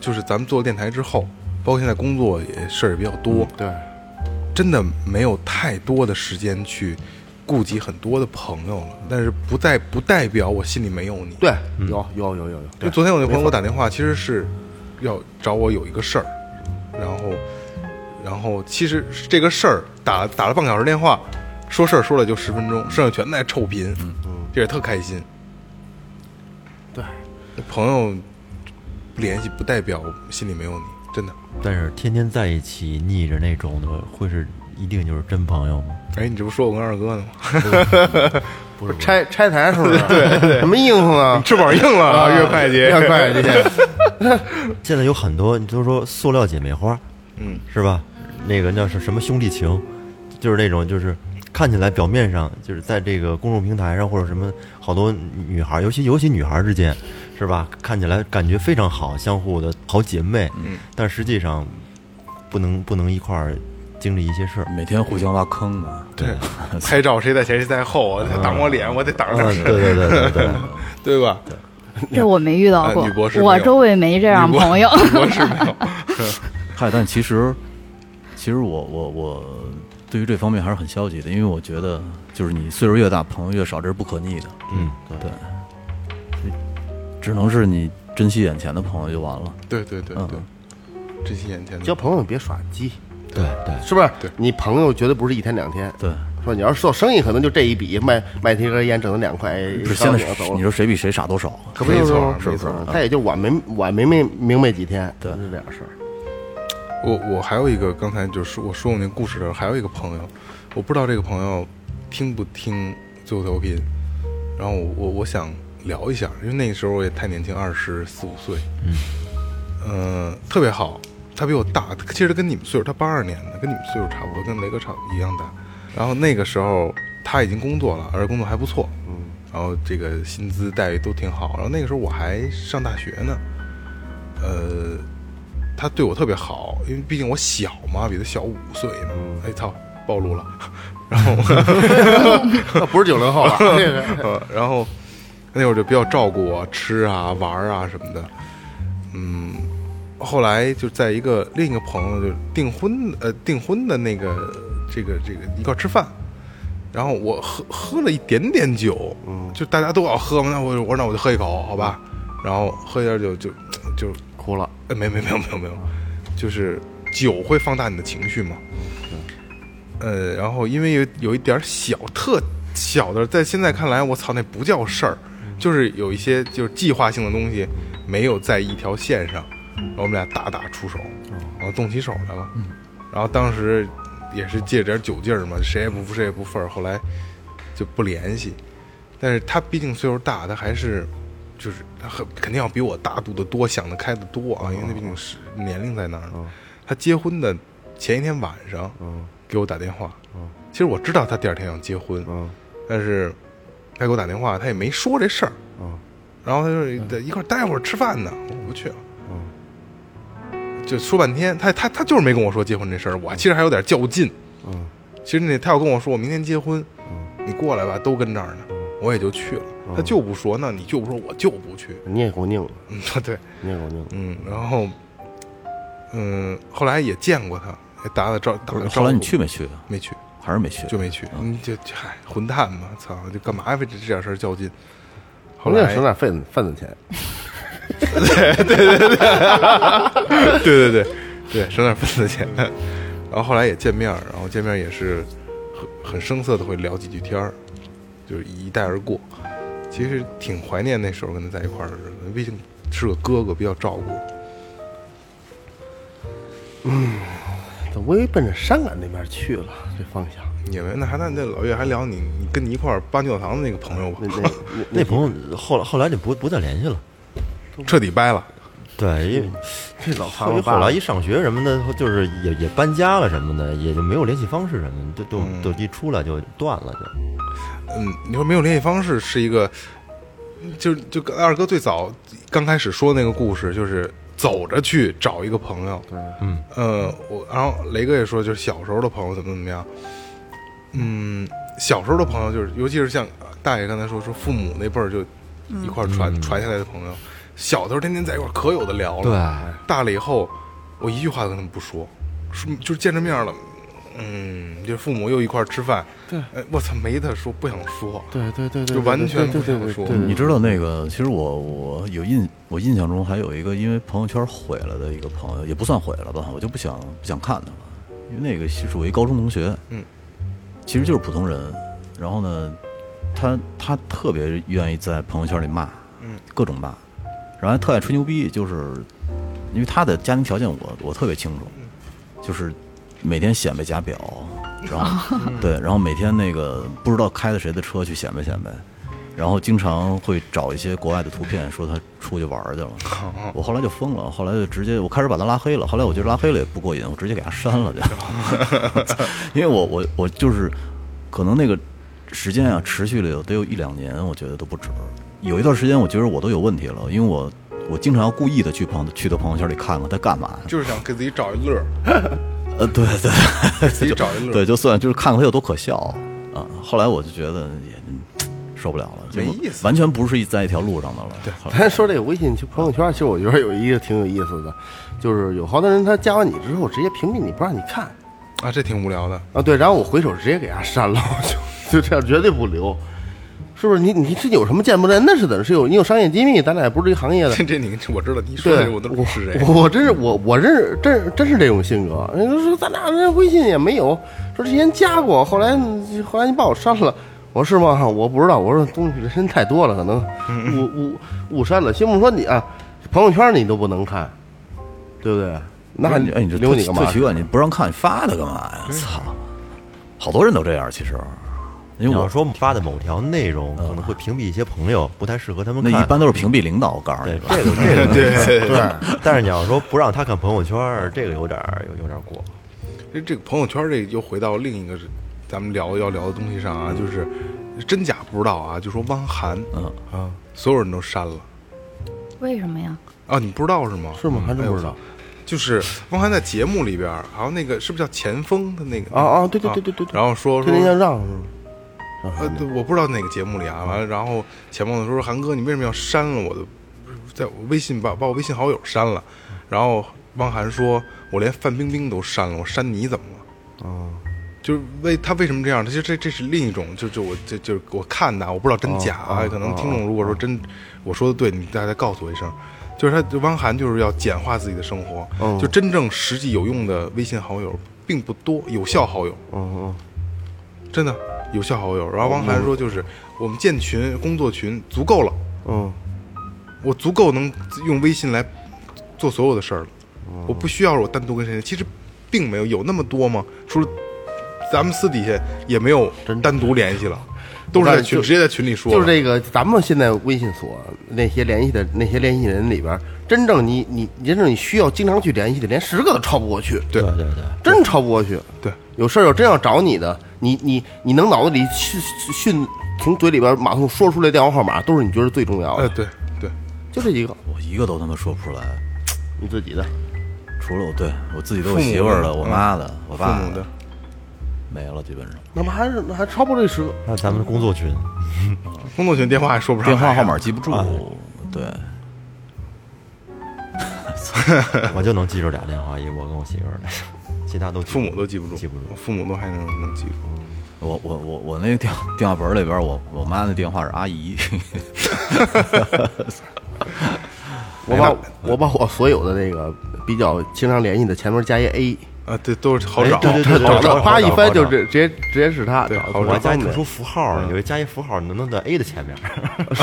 就是咱们做电台之后，包括现在工作也事儿也比较多，对，真的没有太多的时间去顾及很多的朋友了。但是不代不代表我心里没有你。对，有有有有有。就昨天我那朋友给我打电话，其实是要找我有一个事儿，然后，然后其实这个事儿打打了半个小时电话，说事儿说了就十分钟，剩下全在臭贫，嗯嗯，这也特开心。对，朋友不联系不代表心里没有你，真的。但是天天在一起腻着那种的，会是一定就是真朋友吗？哎，你这不说我跟二哥呢吗？不是 拆拆台是不是？对对，什么应付啊？翅膀硬了啊，岳会计，岳会计，现在有很多，你就说塑料姐妹花，嗯，是吧？那个叫是什么兄弟情，就是那种就是看起来表面上就是在这个公众平台上或者什么好多女孩，尤其尤其女孩之间，是吧？看起来感觉非常好，相互的好姐妹，嗯，但实际上不能不能一块儿经历一些事儿。每天互相挖坑呢，对，拍照谁在前谁在后，我得挡我脸，我得挡着，对对对对对，对吧？这我没遇到过啊女博士，我周围没这样朋友。女博士没有。嗨，但其实，其实我我我对于这方面还是很消极的，因为我觉得就是你岁数越大，朋友越少，这是不可逆的。嗯，对，只能是你珍惜眼前的朋友就完了。对对对嗯。对，珍惜眼前的。交朋友别耍鸡，对对，是不是？对。你朋友绝对不是一天两天。对，说你要是做生意，可能就这一笔卖卖一根烟挣了两块，是现在你说谁比谁傻多少？可不就是没错吗没错。是不是他也就晚没晚没明明白几天，对。是这样事儿。我我还有一个，刚才就是我说我那故事的时候，还有一个朋友，我不知道这个朋友听不听最后调频，然后我我我想聊一下，因为那个时候我也太年轻，二十四五岁，嗯，呃，特别好，他比我大，其实他跟你们岁数，他八二年的，跟你们岁数差不多，跟雷哥差一样大。然后那个时候他已经工作了，而且工作还不错，嗯，然后这个薪资待遇都挺好。然后那个时候我还上大学呢，呃，他对我特别好，因为毕竟我小嘛，比他小五岁呢。哎操，暴露了。然后，那不是九零后了，呃，然后那会儿就比较照顾我，吃啊、玩啊什么的。嗯，后来就在一个另一个朋友就订婚呃订婚的那个这个这个一块吃饭，然后我喝喝了一点点酒，嗯，就大家都要喝嘛，那我我说那我就喝一口，好吧，然后喝一点酒就就哭了。呃，没没没有没有没有，就是酒会放大你的情绪嘛。呃，然后因为有有一点小特小的，在现在看来，我操，那不叫事儿，就是有一些就是计划性的东西没有在一条线上，然后我们俩大打出手，然后动起手来了。然后当时也是借着点酒劲儿嘛，谁也不服谁也不忿儿，后来就不联系。但是他毕竟岁数大，他还是就是他很肯定要比我大度的多，想得开的多啊，因为他毕竟是年龄在那儿呢。他结婚的前一天晚上，给我打电话。其实我知道他第二天要结婚，但是他给我打电话，他也没说这事儿。然后他说一块儿待会儿吃饭呢，我不去了。就说半天，他他他就是没跟我说结婚这事儿，我其实还有点较劲。嗯，其实那他要跟我说我明天结婚，你过来吧，都跟这儿呢，我也就去了。他就不说，那你就不说，我就不去。你也够拧的，对，你也够拧。嗯，然后，嗯，后来也见过他，还打打招打招呼。后来你去没去？没去，还是没去，就没去。你就嗨，混蛋嘛，操，就干嘛非这点事儿较劲？后来省点份份子钱。对对对对，对对对对，省点份子钱。然后后来也见面，然后见面也是很很生涩的会聊几句天儿，就是一带而过。其实挺怀念那时候跟他在一块儿的日子，毕竟是个哥哥，比较照顾。我以为奔着山岗那边去了，这方向。你们那还那那老岳还聊你你跟你一块儿扒教堂的那个朋友吧那，那那那朋友后来后来就不不再联系了。彻底掰了。对，因为这老后来后来一上学什么的，就是也也搬家了什么的，也就没有联系方式什么的，都都都一出来就断了就。嗯，你说没有联系方式是一个，就就跟二哥最早刚开始说那个故事，就是走着去找一个朋友。嗯，呃，我然后雷哥也说，就是小时候的朋友怎么怎么样。嗯，小时候的朋友就是，尤其是像大爷刚才说说父母那辈儿就一块儿传、传下来的朋友，小的时候天天在一块儿可有的聊了。对，大了以后，我一句话都跟他们不说，说就是见着面了，嗯，就是父母又一块儿吃饭，对。哎，我操，没得说，不想说，对对对对，就完全不想说对对对，你知道那个，其实我我有印，我印象中还有一个因为朋友圈毁了的一个朋友，也不算毁了吧，我就不想不想看他了，因为那个是我一高中同学，嗯，其实就是普通人，然后呢，他他特别愿意在朋友圈里骂，嗯，各种骂，然后还特爱吹牛逼，就是因为他的家庭条件我我特别清楚，就是每天显摆假表，然后对，然后每天那个不知道开的谁的车去显摆显摆，然后经常会找一些国外的图片，说他出去玩儿去了。我后来就疯了，后来就直接我开始把他拉黑了。后来我觉得拉黑了也不过瘾，我直接给他删了就，因为我我我就是可能那个时间啊持续了有得有一两年，我觉得都不止。有一段时间我觉得我都有问题了，因为我我经常要故意的去朋去他朋友圈里看看他干嘛。就是想给自己找一乐儿，呃，对对，自己 找一乐。对，就算就是看看他有多可笑啊。后来我就觉得也嗯受不了了，没意思完全不是一在一条路上的了。对，咱说这个微信朋友圈，其实我觉得有一个挺有意思的，就是有好多人他加完你之后直接屏蔽你不让你看啊，这挺无聊的。啊，对，然后我回手直接给他删了，我就就这样绝对不留，是不是？你你是有什么见不得人的是怎么？是有你有商业机密，咱俩也不是这个行业的，这 这你我知道，你说对的，我都我是谁。我我真是我我认识真真是这种性格。人家说咱俩这微信也没有，说之前加过，后来后来你把我删了。我说是吗？我不知道。我说东西人太多了，可能误误误删了。先不说你啊，朋友圈你都不能看，对不对？那你哎，你这留你干嘛特？奇怪，你不让看，你发它干嘛呀？操，好多人都这样，其实，因为我你要说发的某条内容可能会屏蔽一些朋友，不太适合他们看。那一般都是屏蔽领导，我告诉对你吧。这个这个 对对对，但是你要说不让他看朋友圈，这个有点儿有有点过。这这个朋友圈，这又回到另一个是咱们聊要聊的东西上啊，就是真假不知道啊，就说汪涵，嗯啊，所有人都删了为什么呀？啊，你不知道是吗？是吗？还真不知道。就是汪涵在节目里边儿，好像那个是不是叫前锋的那个啊啊对对对对对对然后说说天天向上是吗？呃，对，我不知道哪个节目里啊，完了，然后钱梦的说韩哥，你为什么要删了我的，在我微信把把我微信好友删了，然后汪涵说，我连范冰冰都删了，我删你怎么了？啊，就是为他为什么这样？他就这这是另一种，就就我就就是我看的，我不知道真假啊。可能听众如果说真我说的对，你大家告诉我一声。就是他汪涵就是要简化自己的生活，哦就真正实际有用的微信好友并不多，有效好友嗯嗯真的有效好友。然后汪涵说，就是我们建群、工作群足够了，嗯我足够能用微信来做所有的事儿了，哦我不需要我单独跟谁。其实并没有有那么多吗？除了咱们私底下也没有单独联系了，都是在群直接在群里说。就是这个，咱们现在微信所那些联系的那些联系人里边，真正你你真正你需要经常去联系的，连十个都超不过去，对对对对，真超不过去。对，有事儿要真要找你的，你你你能脑子里迅迅从嘴里边马上说出来电话号码，都是你觉得最重要的。哎，对对，就这一个，我一个都他妈说不出来，你自己的。除了我对我自己都有媳妇儿的、父母的我妈的、我爸母的，没了，基本上那么还是还超不过这十个，那咱们的工作群，工作群电话还说不上来，电话号码记不住。对，我就能记住俩电话，一我跟我媳妇儿的，其他都父母都记不住，记不住父母都还能能记住。我我我我那个电电话本里边，我我妈的电话是阿姨。我把我把我所有的那个比较经常联系的前面加一 A，啊，对，都是好找，对对对找找啪一翻就找直直接直接是他，对好我还加一方便特殊符号，有一加一符号能弄在 A 的前面。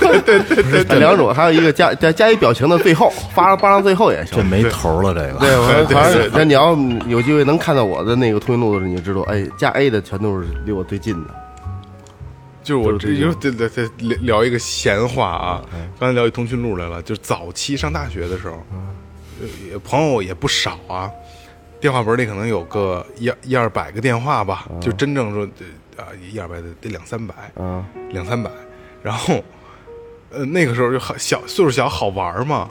对对对。这两种，还有一个加加加一表情的最后，发发上最后也行这。没头了，这个。对，我反正那你要有机会能看到我的那个通讯录的时候，你就知道，哎，加 A 的全都是离我最近的。就是我这对对就对对对聊聊一个闲话啊，刚才聊一通讯录来了，就是早期上大学的时候，朋友也不少啊，电话本里可能有个一一二百个电话吧，就真正说呃啊一二百得得两三百，嗯，两三百，然后呃那个时候就好小岁数小好玩嘛，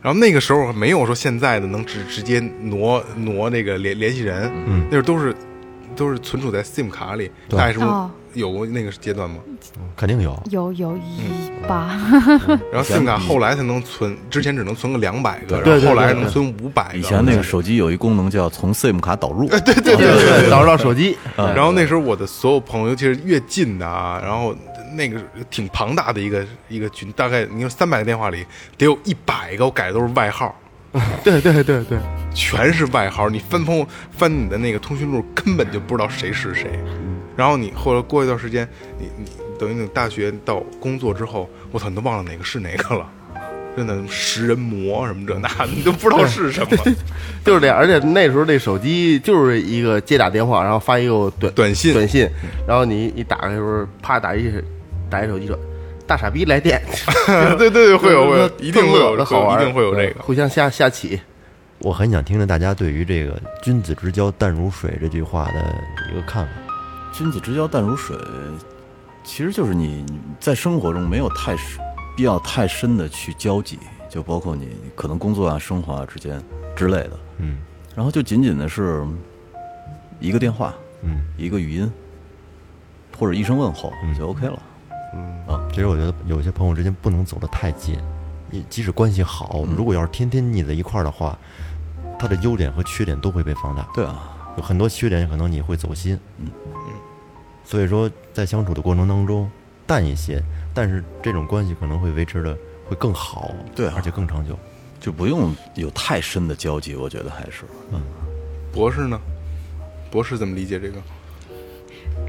然后那个时候没有说现在的能直直接挪挪那个联联系人，嗯，那时候都是都是存储在 SIM 卡里，大概是不是哦有过那个阶段吗？肯定有，有有一吧，然后 SIM 卡后来才能存，之前只能存个两百个，对对然后后来对能存五百个。以前那个手机有一功能叫从 SIM 卡导入，对对对对导入到手机，然后那时候我的所有朋友，尤其是越近的啊，然后那个挺庞大的一个一个群，大概你说三百个电话里得有一百个我改的都是外号，对对对对，全是外号。你翻朋友翻你的那个通讯录，根本就不知道谁是谁。然后你后来过一段时间，你你等于你大学到工作之后，我操，你都忘了哪个是哪个了。真的食人魔什么这那，你 都不知道是什么。就是这样。而且那时候那手机就是一个接打电话，然后发一个短短信短信，然后你一打开的时候，啪打一打一手机说。大傻逼来电，对对对，会有会有，一定会有的好玩，一定会有这个。互相下下棋。我很想听听大家对于这个“君子之交淡如水”这句话的一个看法。君子之交淡如水，其实就是你在生活中没有太深必要太深的去交集，就包括你可能工作啊、生活啊之间之类的，嗯然后就仅仅的是一个电话、嗯，一个语音，或者一声问候就 OK 了。嗯啊其实我觉得有些朋友之间不能走得太近，你即使关系好，如果要是天天腻在一块儿的话，他的优点和缺点都会被放大。对啊，有很多缺点可能你会走心，嗯嗯所以说在相处的过程当中淡一些，但是这种关系可能会维持的会更好，对啊而且更长久。就不用有太深的交集，我觉得还是。嗯博士呢？博士怎么理解这个？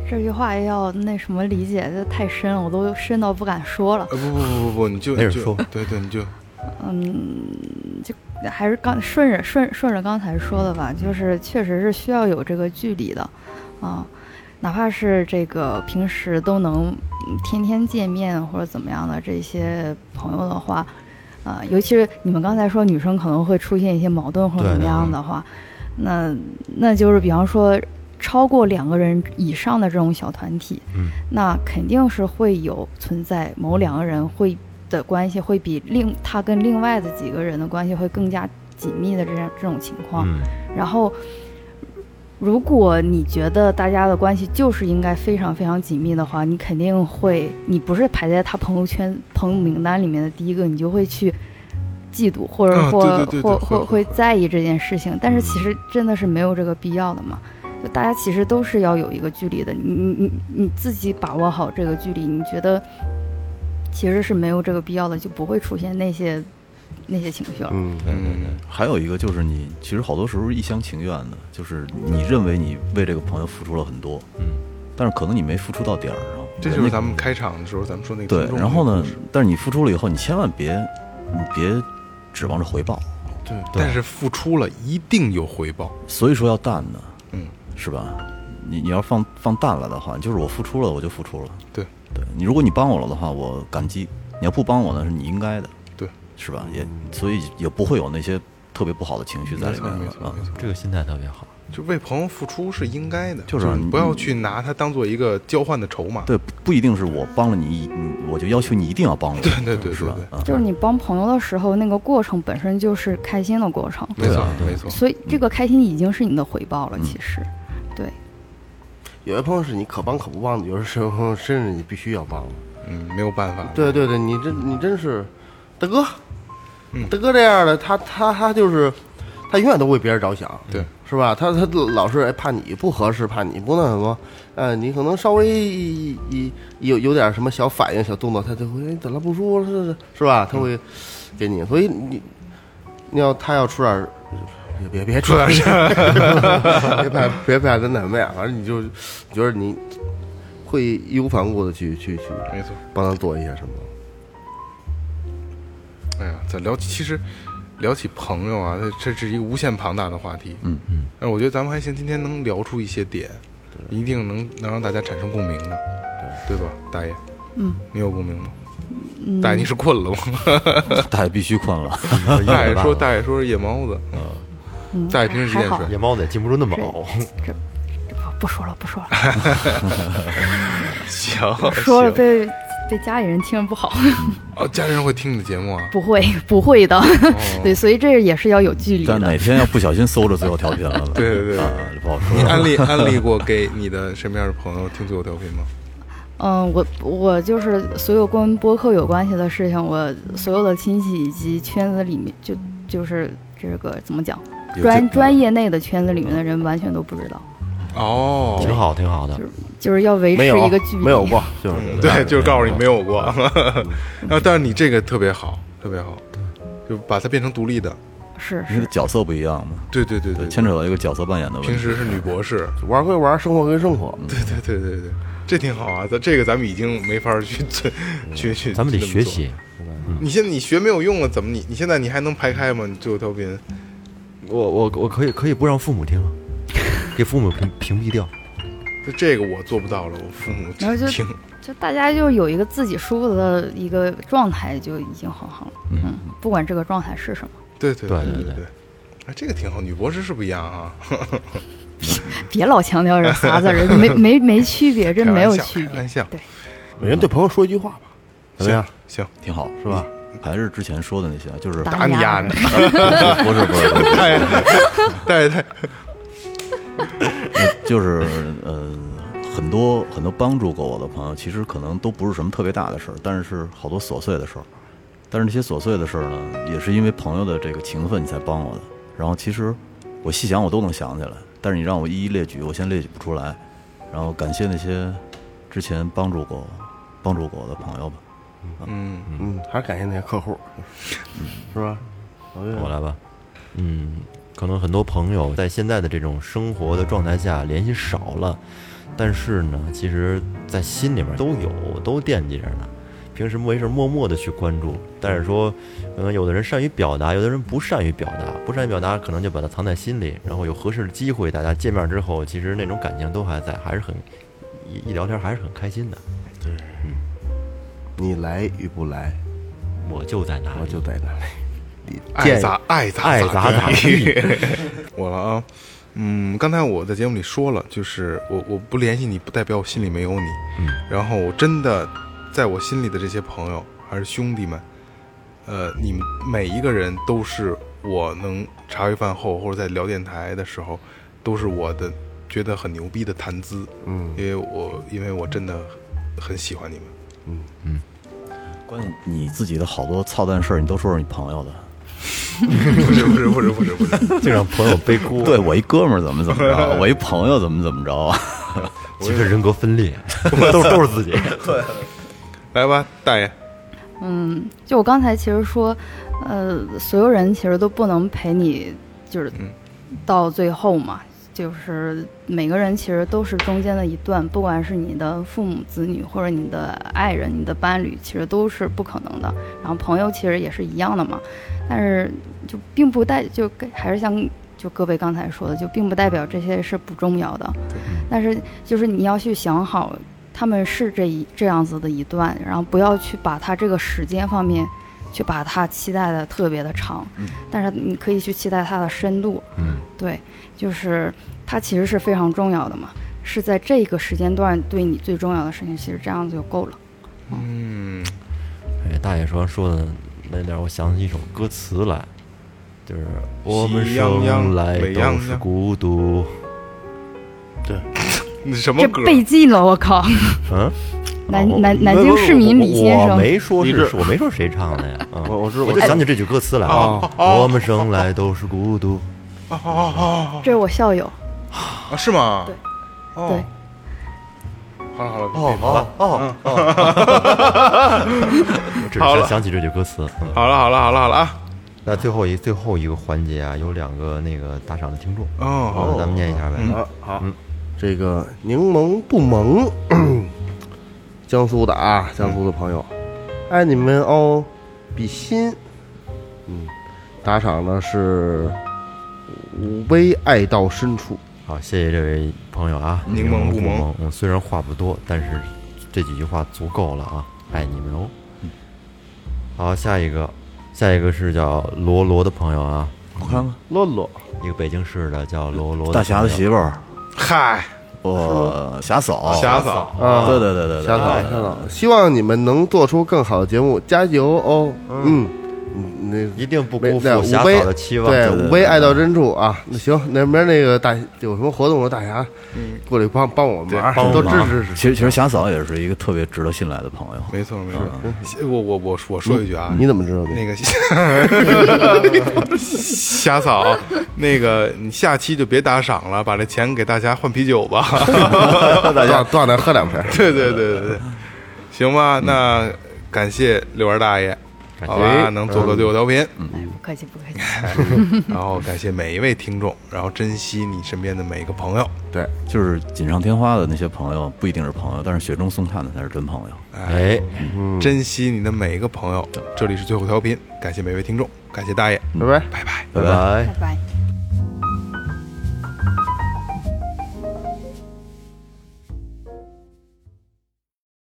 这句话要那什么理解，这太深了，我都深到不敢说了。呃，不不不不不，你就就没事说对对，你就，嗯就还是刚顺着顺顺着刚才说的吧，就是确实是需要有这个距离的，啊，哪怕是这个平时都能嗯天天见面或者怎么样的这些朋友的话，啊，尤其是你们刚才说女生可能会出现一些矛盾或者怎么样的话，那那就是比方说超过两个人以上的这种小团体，嗯，那肯定是会有存在某两个人会的关系会比另他跟另外的几个人的关系会更加紧密的这样这种情况。嗯，然后，如果你觉得大家的关系就是应该非常非常紧密的话，你肯定会，你不是排在他朋友圈朋友名单里面的第一个，你就会去嫉妒或者啊或、或会会会在意这件事情。但是其实真的是没有这个必要的嘛。就大家其实都是要有一个距离的，你你你你自己把握好这个距离，你觉得其实是没有这个必要的，就不会出现那些那些情绪了。嗯，嗯，还有一个就是你其实好多时候一厢情愿的，就是你认为你为这个朋友付出了很多，嗯，但是可能你没付出到点儿上。这就是咱们开场的时候咱们说那个对然后呢但是你付出了以后，你千万别，你别指望着回报，对，但是付出了一定有回报。所以说要淡的，嗯，是吧？你你要放放淡了的话，就是我付出了我就付出了，对，对你如果你帮我了的话，我感激；你要不帮我呢，是你应该的，对，是吧？也所以也不会有那些特别不好的情绪在里面啊。错没错，这个心态特别好。就为朋友付出是应该的，就是你你不要去拿它当做一个交换的筹码。对，不不一定是我帮了你，我就要求你一定要帮我，对对对是吧？啊，就是你帮朋友的时候，那个过程本身就是开心的过程，没错对啊对没错，所以这个开心已经是你的回报了。嗯其实，对，有些朋友是你可帮可不帮的，有的时候甚至你必须要帮。嗯，没有办法。对对对，你真你真是，大哥，嗯大哥这样的，他他他就是，他永远都为别人着想，对，是吧？他他老是哎怕你不合适，怕你不那什么，呃，你可能稍微一一有有点什么小反应、小动作，他就会哎怎么不舒服是是吧？他会给你，所以你你要他要出点儿，别别别出点事儿，别怕别怕跟奶妹啊，反正你就觉得你会义无反顾的去去去没错。帮他做一些什么。哎呀，咱聊其实聊起朋友啊，这这是一个无限庞大的话题。嗯嗯，但是我觉得咱们还行，今天能聊出一些点，一定能能让大家产生共鸣的，对对吧，大爷？嗯，你有共鸣吗？大爷，你是困了吗？大爷必须困了。大爷说，大爷说是夜猫子。嗯，大爷平时几点睡？夜猫子也禁不住那么这熬。这这不不说了，不说了，行，说了被被家里人听着不好，哦，家里人会听你的节目啊？不会不会的，哦对，所以这也是要有距离但哪。天要不小心搜着最后调频了呢？对对对啊，不好说你。安利安利过给你的身边的朋友听最后调频吗？嗯，我我就是所有跟播客有关系的事情，我所有的亲戚以及圈子里面，就就是这个怎么讲，有专专业内的圈子里面的人完全都不知道，哦，挺好，挺好的。就是就是要维持一个距离。没有过，就是对，就是告诉你没有过。然 后，但是你这个特别好，特别好，就把它变成独立的。是是，因为角色不一样嘛，对对对对，牵扯到一个角色扮演的问题。平时是女博士，玩归玩，生活归生活。对对对对对，这挺好啊。咱这个咱们已经没法去去去，咱们得。学习。你现在你学没有用了，怎么你你现在你还能排开吗？你最后调频，我我我可以可以不让父母听，给父母屏屏蔽掉。就这个我做不到了，我父母然后就听。就大家就有一个自己舒服的一个状态就已经很好了。嗯，不管这个状态是什么，对对对对对对对。哎，这个挺好，女博士是不一样啊。别老强调这仨字儿，没没没区别，真没有区别开玩。笑对，每人对朋友说一句话吧，怎么样？行，挺好，是吧？还是之前说的那些，就是打打你丫的！不是不是不是，对对对，就是呃，很多很多帮助过我的朋友，其实可能都不是什么特别大的事儿，但是是好多琐碎的事儿。但是那些琐碎的事儿呢，也是因为朋友的这个情分，你才帮我的。然后其实我细想，我都能想起来，但是你让我一一列举，我先列举不出来。然后感谢那些之前帮助过帮助过我的朋友吧。嗯，嗯，还是感谢那些客户，是吧？我来吧。嗯，可能很多朋友在现在的这种生活的状态下联系少了，但是呢，其实在心里面都有，都惦记着呢。平时没事默默的去关注，但是说，可能有的人善于表达，有的人不善于表达，不善于表达，可能就把它藏在心里，然后有合适的机会，大家见面之后，其实那种感情都还在，还是很一一聊天还是很开心的。你来与不来，我就在那里，我就在那里。你爱咋爱咋爱咋咋地。我了啊，嗯，刚才我在节目里说了，就是我我不联系你，不代表我心里没有你。嗯，然后我真的在我心里的这些朋友还是兄弟们，呃，你们每一个人都是我能茶余饭后或者在聊电台的时候，都是我的觉得很牛逼的谈资。嗯因为我因为我真的很喜欢你们。关键你自己的好多操蛋事儿，你都说是你朋友的。不是不是不是不是不是，就让朋友背锅。对我一哥们儿怎么怎么着，我一朋友怎么怎么着啊？其实人格分裂，都都是自己。来吧，大爷。嗯，就我刚才其实说，呃，所有人其实都不能陪你，就是嗯到最后嘛。就是每个人其实都是中间的一段，不管是你的父母子女，或者你的爱人、你的伴侣，其实都是不可能的。然后朋友其实也是一样的嘛。但是就并不代就跟还是像就各位刚才说的，就并不代表这些是不重要的。但是就是你要去想好，他们是这一这样子的一段，然后不要去把他这个时间方面去把它期待的特别的长，但是你可以去期待它的深度。嗯，对，就是它其实是非常重要的嘛，是在这个时间段对你最重要的事情，其实这样子就够了。嗯，哎，大爷说说的那点儿，我想起一首歌词来，就是我们生来都是孤独。那什么这歌？背记了，我靠！嗯，南哦南南京市民李先生我，没说是，我没说谁唱的呀。嗯我我知道我就想起这句歌词来哦了。哦我们生来都是孤独。啊啊啊这是我校友。啊！是吗？对哦对，好了好了，哦，好了，哦哦，我只好了是想起这句歌词。嗯好了好了好了好了啊！那最后一最后一个环节啊，有两个那个打赏的听众，哦，好，咱们念一下呗。好好，这个柠檬不萌，江苏的啊，江苏的朋友，爱你们哦，比心，嗯，打赏呢是武威爱到深处，好，谢谢这位朋友啊，柠檬不萌。虽然话不多，但是这几句话足够了啊，爱你们哦。好，下一个，下一个是叫罗罗的朋友啊，我看看。洛洛，一个北京市的叫罗罗大侠的媳妇。儿，嗨，我侠嫂，霞嫂，啊。对对对对对，小草，小草，希望你们能做出更好的节目，加油哦！嗯，嗯，那一定不没辜负侠那武威嫂的期望。对，五杯爱到深处啊！那行，那边那个大有什么活动我大侠，过来帮帮我们忙，帮我都支持支持。其实其实侠嫂也是一个特别值得信赖的朋友。没错没错。我我我我说一句啊，你怎么知道的？那个 霞嫂，那个你下期就别打赏了，把这钱给大家换啤酒吧。大家多少能喝两瓶？对对对对对，行吧，那感谢六儿大爷，好吧，能做个最后调频，嗯，不客气不客气。然后感谢每一位听众，然后珍惜你身边的每一个朋友。对，就是锦上添花的那些朋友不一定是朋友，但是雪中送炭的才是真朋友。哎，珍惜你的每一个朋友。这里是最后调频，感谢每位听众，感谢大爷，拜拜。拜拜。拜拜拜。拜。